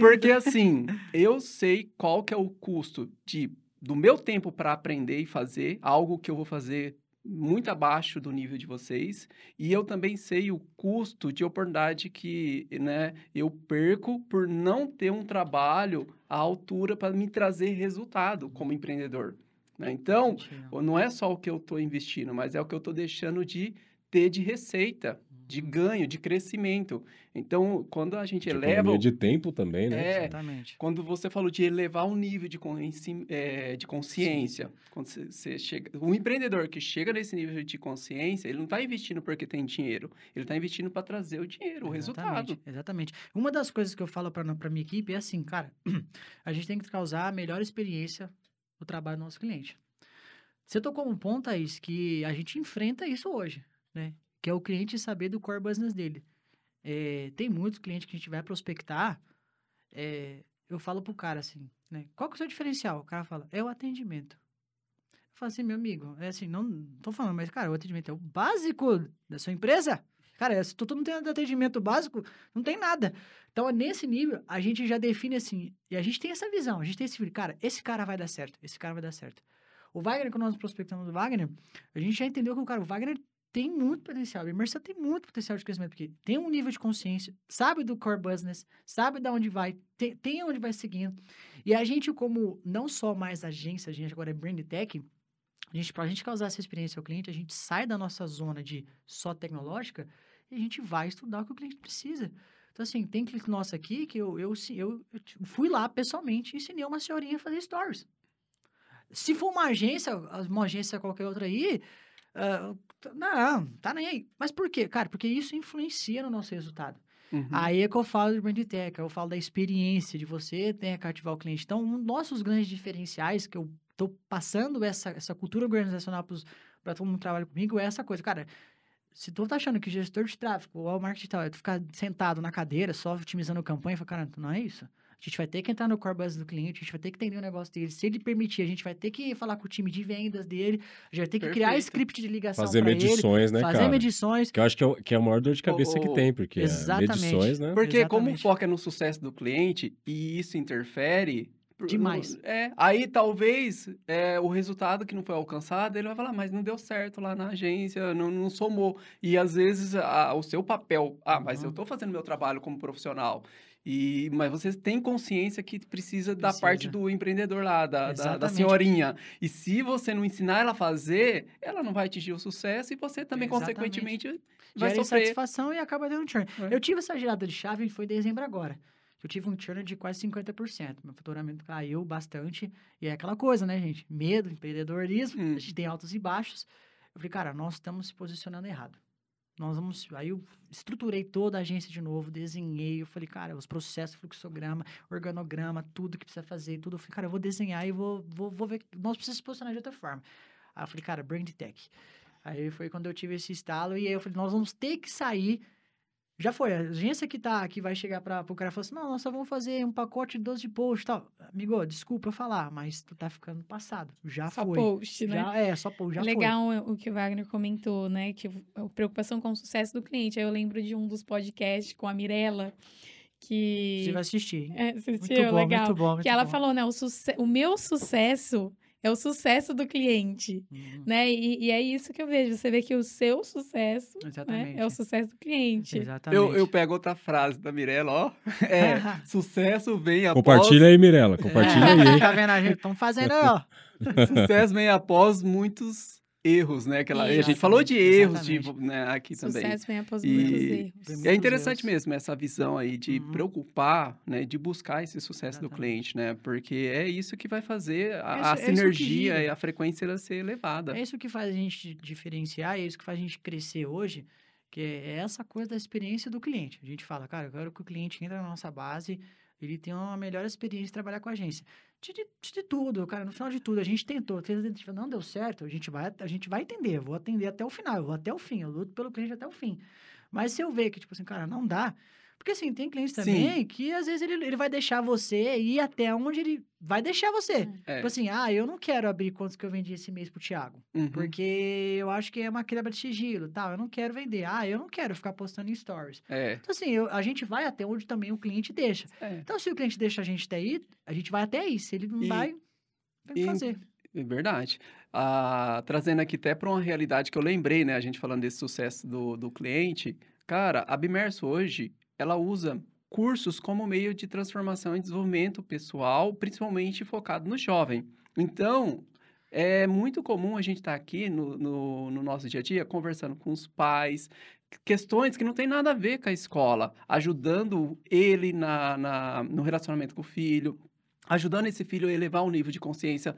Porque assim, eu sei qual que é o custo de, do meu tempo para aprender e fazer algo que eu vou fazer muito abaixo do nível de vocês, e eu também sei o custo de oportunidade que, né, eu perco por não ter um trabalho à altura para me trazer resultado como empreendedor. né? Então, não é só o que eu estou investindo, mas é o que eu estou deixando de ter de receita, de ganho, de crescimento. Então, quando a gente De eleva economia de tempo também, né? É, Exatamente. quando você falou de elevar o nível de, consci- eh, de consciência, quando você, chega, um empreendedor que chega nesse nível de consciência, ele não está investindo porque tem dinheiro, ele está investindo para trazer o dinheiro, o resultado. Exatamente, Exatamente. Uma das coisas que eu falo para para minha equipe é assim, cara, a gente tem que causar a melhor experiência no trabalho do nosso cliente. Você tocou um ponto, Thaís, que a gente enfrenta isso hoje, né? Que é o cliente saber do core business dele. É, tem muitos clientes que a gente vai prospectar, é, eu falo pro cara assim, né? Qual que é o seu diferencial? O cara fala, é o atendimento. Eu falo assim, meu amigo, é assim, não tô falando, mas, cara, o atendimento é o básico da sua empresa. Cara, se tu não tem atendimento básico, não tem nada. Então, nesse nível, a gente já define assim, e a gente tem essa visão, a gente tem esse filho, cara, esse cara vai dar certo, esse cara vai dar certo. O Wagner, quando nós prospectamos o Wagner, a gente já entendeu que o cara, o Wagner tem muito potencial. O Imersa tem muito potencial de crescimento, porque tem um nível de consciência, sabe do core business, sabe de onde vai, tem, tem onde vai seguindo. E a gente, como não só mais agência, a gente agora é brand tech, a gente, pra gente causar essa experiência ao cliente, a gente sai da nossa zona de só tecnológica e a gente vai estudar o que o cliente precisa. Então, assim, tem cliente nosso aqui que eu, eu, eu, eu fui lá pessoalmente e ensinei uma senhorinha a fazer stories. Se for uma agência, uma agência qualquer outra aí, uh, não, tá nem aí. Mas por quê? Cara, porque isso influencia no nosso resultado. Uhum. Aí é que eu falo de brand tech, eu falo da experiência de você ter que cativar o cliente. Então, um dos nossos grandes diferenciais, que eu tô passando essa, essa cultura organizacional para todo mundo que trabalha comigo, é essa coisa. Cara, se tu tá achando que gestor de tráfego ou marketing tal é tu ficar sentado na cadeira só otimizando campanha, fala, cara, não é isso. A gente vai ter que entrar no core base do cliente, a gente vai ter que entender o negócio dele. Se ele permitir, a gente vai ter que falar com o time de vendas dele, a gente vai ter que Perfeito. criar script de ligação Fazer medições, ele, né, fazer cara? medições. Que eu acho que é, que é a maior dor de cabeça que tem, porque Exatamente. é medições, né? Porque Exatamente. como o foco é no sucesso do cliente e isso interfere, Demais. É, aí talvez é, o resultado que não foi alcançado, ele vai falar, mas não deu certo lá na agência, não, não somou. E às vezes a, o seu papel, ah, mas eu estou fazendo meu trabalho como profissional. E, mas você tem consciência que precisa, precisa. da parte do empreendedor lá, da, da, da, senhorinha. E se você não ensinar ela a fazer, ela não vai atingir o sucesso e você também, Exatamente. consequentemente, vai Gera sofrer. satisfação e acaba dando um churn. É. Eu tive essa girada de chave, foi em dezembro agora. Eu tive um churn de quase 50%. Meu faturamento caiu bastante. E é aquela coisa, né, gente? Medo, empreendedorismo, hum. a gente tem altos e baixos. Eu falei, cara, nós estamos se posicionando errado. Nós vamos. Aí eu estruturei toda a agência de novo, desenhei. Eu falei, cara, os processos, fluxograma, organograma, tudo que precisa fazer, tudo. Eu falei, cara, eu vou desenhar e vou, vou, vou ver. Nós precisamos se posicionar de outra forma. Aí eu falei, cara, brand tech. Aí foi quando eu tive esse estalo e aí eu falei, nós vamos ter que sair já foi. A agência que tá que vai chegar para o cara e falar assim: não, nós só vamos fazer um pacote de 12 de post e tal. Amigo, desculpa falar, mas tu tá ficando passado. Já só foi. post, né? Já, é, só post, já Legal foi. o que o Wagner comentou, né? Que a preocupação com o sucesso do cliente. Aí eu lembro de um dos podcasts com a Mirella. Que... Você vai assistir. É, assistiu, muito bom, legal. Muito bom, muito que ela bom. falou, né? O, o meu sucesso é o sucesso do cliente, uhum. né? E, e, é isso que eu vejo. Você vê que o seu sucesso né, é o sucesso do cliente. Exatamente. Eu, eu pego outra frase da Mirella, ó. É, sucesso vem após... Compartilha aí, Mirella. Compartilha aí. tá vendo a gente? Estamos fazendo aí, ó. sucesso vem após muitos erros, né? Aquela, a gente falou de erros de, né, aqui Sucesso também. Sucesso vem após e, muitos erros. E é interessante mesmo essa visão aí de uhum. preocupar, né? De buscar esse sucesso Exatamente. do cliente, né? Porque é isso que vai fazer a, isso, a sinergia e a frequência ser elevada. É isso que faz a gente diferenciar, é isso que faz a gente crescer hoje, que é essa coisa da experiência do cliente. A gente fala, cara, eu quero que o cliente entre na nossa base, ele tenha uma melhor experiência de trabalhar com a agência de, de, de, tudo, cara. No final de tudo, a gente tentou, fez a não deu certo, a gente vai, a gente vai entender, eu vou atender até o final, eu vou até o fim, eu luto pelo cliente até o fim. Mas se eu ver que, tipo assim, cara, não dá, porque, assim, tem clientes também Sim. que, às vezes, ele, ele vai deixar você ir até onde ele vai deixar você. É. Tipo assim, ah, eu não quero abrir quantos que eu vendi esse mês pro Thiago. Uhum. Porque eu acho que é uma quebra de sigilo, tal. Eu não quero vender. Ah, eu não quero ficar postando em stories. É. Então, assim, eu, a gente vai até onde também o cliente deixa. É. Então, se o cliente deixa a gente até aí, a gente vai até aí. Se ele não e, vai, tem que fazer. É verdade. Ah, trazendo aqui até para uma realidade que eu lembrei, né? A gente falando desse sucesso do, do cliente. Cara, a Bimerso hoje ela usa cursos como meio de transformação e desenvolvimento pessoal, principalmente focado no jovem. Então, é muito comum a gente estar tá aqui no, no, no, nosso dia a dia conversando com os pais, questões que não tem nada a ver com a escola, ajudando ele na, na no relacionamento com o filho, ajudando esse filho a elevar o nível de consciência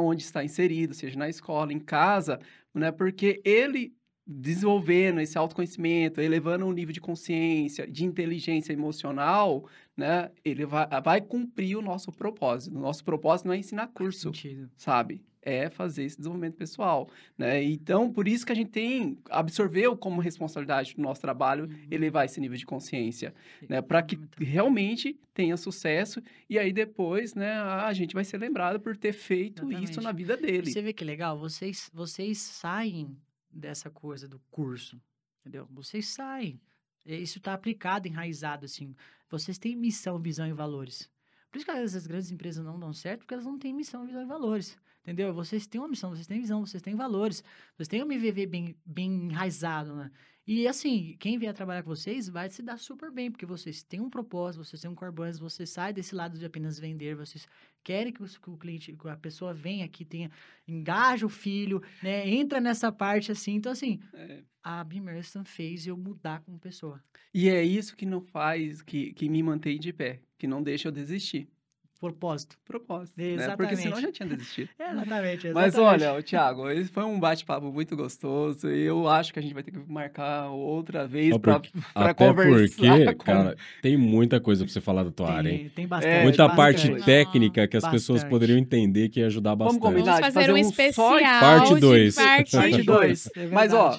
onde está inserido, seja na escola, em casa, né? Porque ele desenvolvendo esse autoconhecimento, elevando o nível de consciência, de inteligência emocional, né? Ele vai, vai cumprir o nosso propósito. O nosso propósito não é ensinar curso, sabe? É fazer esse desenvolvimento pessoal, né? Então, por isso que a gente tem absorveu como responsabilidade do nosso trabalho Uhum. elevar esse nível de consciência, né? Para que realmente tenha sucesso e aí depois, né, a gente vai ser lembrado por ter feito isso Exatamente. na vida dele. você vê que legal, vocês, vocês saem dessa coisa do curso, entendeu? Vocês saem. E Isso está aplicado, enraizado, assim. Vocês têm missão, visão e valores. Por isso que às vezes as grandes empresas não dão certo, porque elas não têm missão, visão e valores. Entendeu? Vocês têm uma missão, vocês têm visão, vocês têm valores. Vocês têm um MVV bem, bem enraizado, né? E assim, quem vier trabalhar com vocês vai se dar super bem, porque vocês têm um propósito, vocês têm um core business, vocês saem desse lado de apenas vender, vocês querem que, o cliente, que a pessoa venha aqui, tenha, engaja o filho, né? Entra nessa parte assim. Então, assim, É. a Bimerston fez eu mudar como pessoa. E é isso que não faz, que, que me mantém de pé, que não deixa eu desistir. Propósito. Propósito. Né? Porque senão eu Exatamente. já tinha desistido. Exatamente, Mas exatamente. olha, ô, Thiago, esse foi um bate-papo muito gostoso e eu acho que a gente vai ter que marcar outra vez para porque- Até conversar. porque, com- cara, tem muita coisa pra você falar da tua área, hein? tem, tem bastante. É, Muita bastante. parte técnica que as pessoas Bastante. poderiam entender que ia ajudar Vamos bastante. combinar. Vamos fazer fazer um um especial Parte de dois. parte Parte dois. É Mas, ó,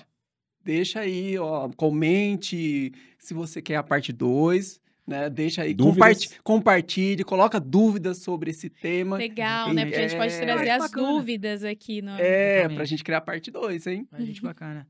deixa aí, ó, comente se você quer a parte 2, né? Deixa aí, Dúvidas? comparti- compartilhe, coloca dúvidas sobre esse tema. Legal, né? Porque a gente pode É, trazer as bacana. dúvidas aqui no. É, pra gente criar a parte 2, hein? A gente bacana.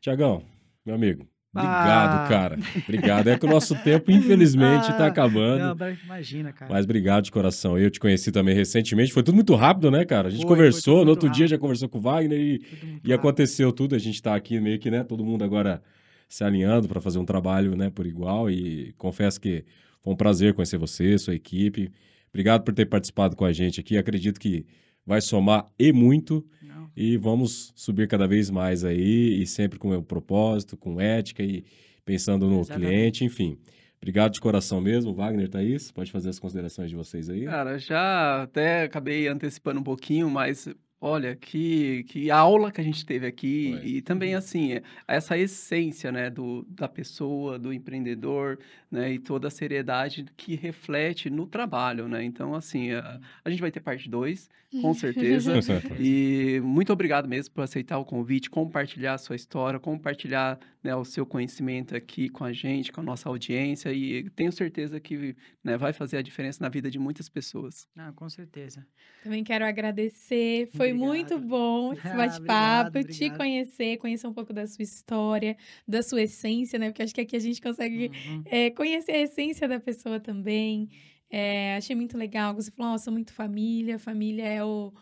Tiagão, meu amigo, obrigado, Ah. cara. Obrigado. É que o nosso tempo, infelizmente, tá Ah, acabando. Não, imagina, cara. Mas obrigado de coração. Eu te conheci também recentemente. Foi tudo muito rápido, né, cara? A gente Foi, foi conversou, tudo no outro dia rápido. já conversou com o Wagner e, e aconteceu tudo. A gente tá aqui meio que, né, todo mundo agora se alinhando para fazer um trabalho, né, por igual. E confesso que foi um prazer conhecer você, sua equipe. Obrigado por ter participado com a gente aqui. Acredito que vai somar e muito. Não, E vamos subir cada vez mais aí, e sempre com um propósito, com ética e pensando no Exatamente. cliente, enfim. Obrigado de coração mesmo, Wagner, Thaís. Pode fazer as considerações de vocês aí. Cara, já até acabei antecipando um pouquinho, mas olha, que, que aula que a gente teve aqui. Foi. E também, assim, é- essa essência, né, do, da pessoa, do empreendedor, né, e toda a seriedade que reflete no trabalho, né? Então, assim, a, a gente vai ter parte 2, com certeza. E muito obrigado mesmo por aceitar o convite, compartilhar a sua história, compartilhar né, o seu conhecimento aqui com a gente, com a nossa audiência. E tenho certeza que né, vai fazer a diferença na vida de muitas pessoas. não, com certeza. Também quero agradecer. Foi Obrigado. muito bom esse Ah, bate-papo, te conhecer, conhecer um pouco da sua história, da sua essência, né? Porque acho que aqui a gente consegue Uhum. é, conhecer a essência da pessoa também. É, achei muito legal. Você falou, nossa, muito família. Família é o.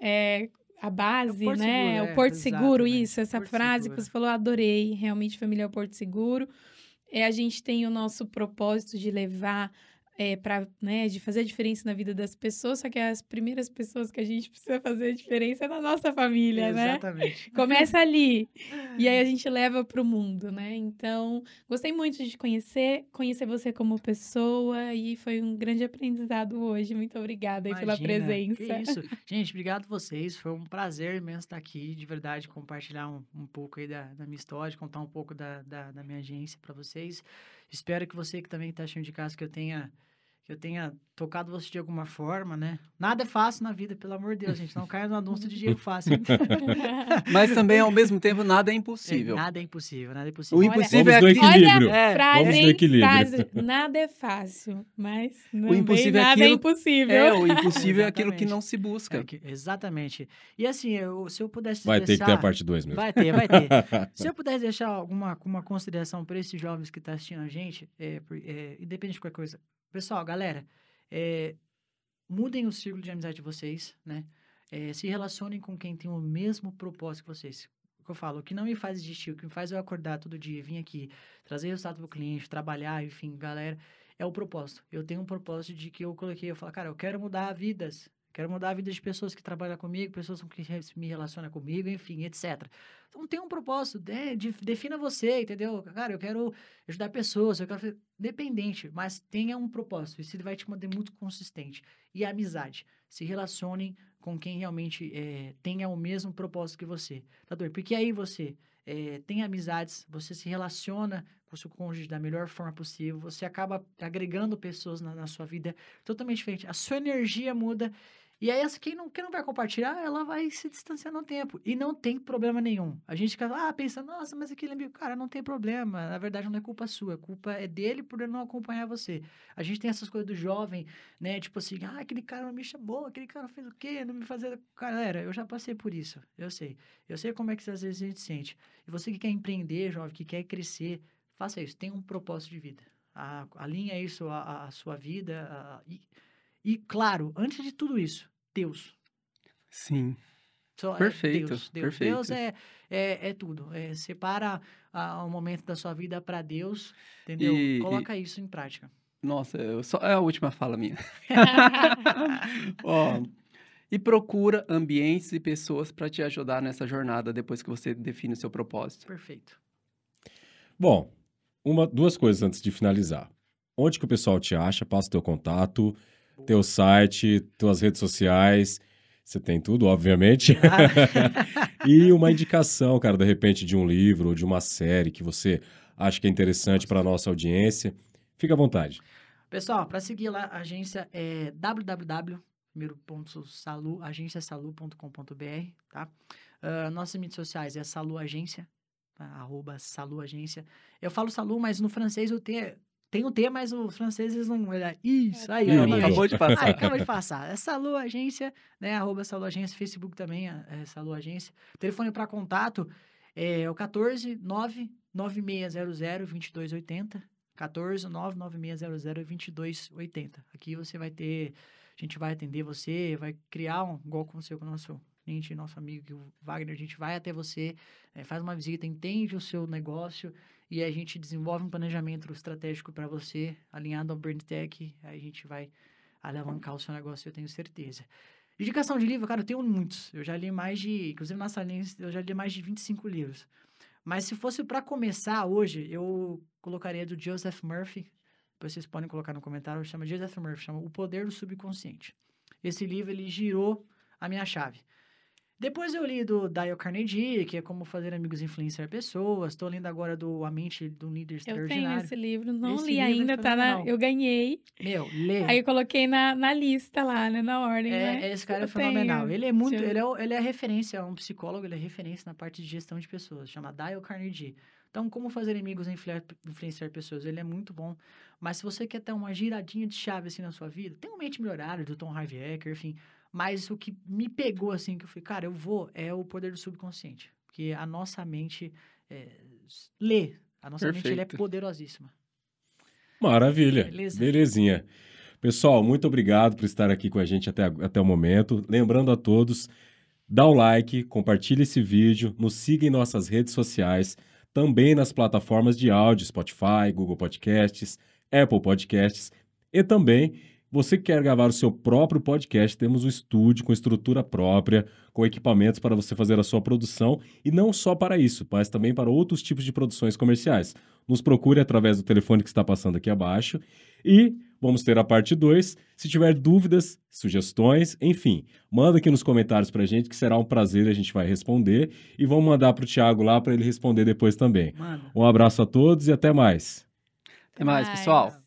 É, a base, Porto né? Seguro, é o é, Porto Seguro, exatamente, isso, essa Porto frase Seguro. que você falou, adorei. Realmente, família é o Porto Seguro. É, a gente tem o nosso propósito de levar é, para, né, de fazer a diferença na vida das pessoas, só que as primeiras pessoas que a gente precisa fazer a diferença é na nossa família, né? Exatamente. Começa ali. E aí a gente leva para o mundo, né? Então, gostei muito de te conhecer, conhecer você como pessoa e foi um grande aprendizado hoje. Muito obrigada aí pela presença. Que isso. Gente, obrigado vocês. Foi um prazer imenso estar aqui, de verdade, compartilhar um, um pouco aí da, da minha história, contar um pouco da, da, da minha agência para vocês. Espero que você que também está achando de casa que eu tenha eu tenha tocado você de alguma forma, né? Nada é fácil na vida, pelo amor de Deus, gente. Não caia no anúncio de dinheiro fácil. Mas também, ao mesmo tempo, nada é impossível. nada é impossível, nada é impossível. O Olha- impossível é Vamos no aquilo... equilíbrio. Olha, É, frase, vamos hein? equilíbrio. Frase, nada é fácil, mas não impossível é nada é impossível. É, o impossível é aquilo que não se busca. É que- exatamente. E assim, eu, se eu pudesse Vai ter que ter a deixar- parte 2 mesmo. Vai ter, vai ter. Se eu pudesse deixar alguma uma consideração para esses jovens que estão assistindo a gente, é, é, independente de qualquer coisa. Pessoal, galera, é, mudem o círculo de amizade de vocês, né? É, se relacionem com quem tem o mesmo propósito que vocês. O que eu falo, o que não me faz desistir, o que me faz eu acordar todo dia, vir aqui, trazer resultado para o cliente, trabalhar, enfim, galera, é o propósito. Eu tenho um propósito de que eu coloquei, eu falo, cara, eu quero mudar vidas. Quero mudar a vida de pessoas que trabalham comigo, pessoas com que me relacionam comigo, enfim, etc. Então tem um propósito, né? De- defina você, entendeu? Cara, eu quero ajudar pessoas, eu quero dependente, mas tenha um propósito. Isso vai te manter muito consistente. E a amizade. Se relacionem com quem realmente eh, tenha o mesmo propósito que você. Tá doido? Porque aí você é, tem amizades, você se relaciona com o seu cônjuge da melhor forma possível, você acaba agregando pessoas na, na sua vida totalmente diferente. A sua energia muda e aí, quem não, quem não vai compartilhar, ela vai se distanciar no tempo. E não tem problema nenhum. A gente fica, ah, pensa, nossa, mas aquele amigo, cara, não tem problema. Na verdade, não é culpa sua. A culpa é dele por não acompanhar você. A gente tem essas coisas do jovem, né? Tipo assim, ah, aquele cara não me chamou, aquele cara fez o quê? Não me fazia. Galera, eu já passei por isso. Eu sei. Eu sei como é que às vezes a gente sente. E você que quer empreender, jovem, que quer crescer, faça isso. Tenha um propósito de vida. A, alinha isso à, sua vida. E, e, claro, antes de tudo isso, Deus. Sim. Só perfeito, é Deus, Deus. perfeito. Deus é, é, é tudo. É, separa o um momento da sua vida para Deus, entendeu? E, Coloca e... isso em prática. Nossa, só, é a última fala minha. Ó, e procura ambientes e pessoas para te ajudar nessa jornada depois que você define o seu propósito. Perfeito. Bom, uma, duas coisas antes de finalizar. Onde que o pessoal te acha? Passa o teu contato teu site, tuas redes sociais. Você tem tudo, obviamente. Ah. e uma indicação, cara, de repente, de um livro ou de uma série que você acha que é interessante para a nossa audiência. Fica à vontade. Pessoal, para seguir lá, a agência é www.agenciasalu.com.br, tá? Uh, nossas mídias sociais é Salu Agência, tá? arroba Salu Agência. Eu falo Salu, mas no francês o T tem o T, mas os franceses não. Isso, aí, ó, acabou de passar. acabou de passar. É Salu Agência, né? Arroba Salu Agência, Facebook também é, é Salu Agência. Telefone para contato é o 14 99600 2280. 14 99600 2280. Aqui você vai ter. A gente vai atender você, vai criar um igual com você, com o nosso cliente, nosso amigo o Wagner. A gente vai até você, é, faz uma visita, entende o seu negócio e a gente desenvolve um planejamento estratégico para você, alinhado ao Brand Tech, aí a gente vai alavancar o seu negócio, eu tenho certeza. Indicação de livro, cara, eu tenho muitos. Eu já li mais de, inclusive na salinha, eu já li mais de 25 livros. Mas se fosse para começar hoje, eu colocaria do Joseph Murphy. Depois vocês podem colocar no comentário, chama Joseph Murphy, chama O Poder do Subconsciente. Esse livro ele girou a minha chave. Depois eu li do Dale Carnegie, que é como fazer amigos influenciar pessoas. Estou lendo agora do A Mente do Líder Extraordinário. Eu tenho esse livro, não esse li é ainda, é tá na, eu ganhei. Meu, lê. Aí eu coloquei na, na lista lá, né, na ordem, é, né? Esse cara é fenomenal. Tenho. Ele é muito, ele é, ele é referência, é um psicólogo, ele é referência na parte de gestão de pessoas, chama Dale Carnegie. Então, como fazer amigos influenciar pessoas? Ele é muito bom. Mas se você quer ter uma giradinha de chave assim na sua vida, tem o Mente Melhorada do Tom Harvey Eker, enfim mas o que me pegou, assim, que eu falei, cara, eu vou, é o poder do subconsciente. Porque a nossa mente é, lê. A nossa Perfeito. mente é poderosíssima. Maravilha. Beleza? Belezinha. Pessoal, muito obrigado por estar aqui com a gente até, até o momento. Lembrando a todos, dá o like, compartilhe esse vídeo, nos siga em nossas redes sociais, também nas plataformas de áudio, Spotify, Google Podcasts, Apple Podcasts e também você que quer gravar o seu próprio podcast, temos um estúdio com estrutura própria, com equipamentos para você fazer a sua produção e não só para isso, mas também para outros tipos de produções comerciais. Nos procure através do telefone que está passando aqui abaixo e vamos ter a parte 2. Se tiver dúvidas, sugestões, enfim, manda aqui nos comentários para a gente que será um prazer, a gente vai responder e vamos mandar para o Thiago lá para ele responder depois também. Mano. Um abraço a todos e até mais. Até mais, pessoal.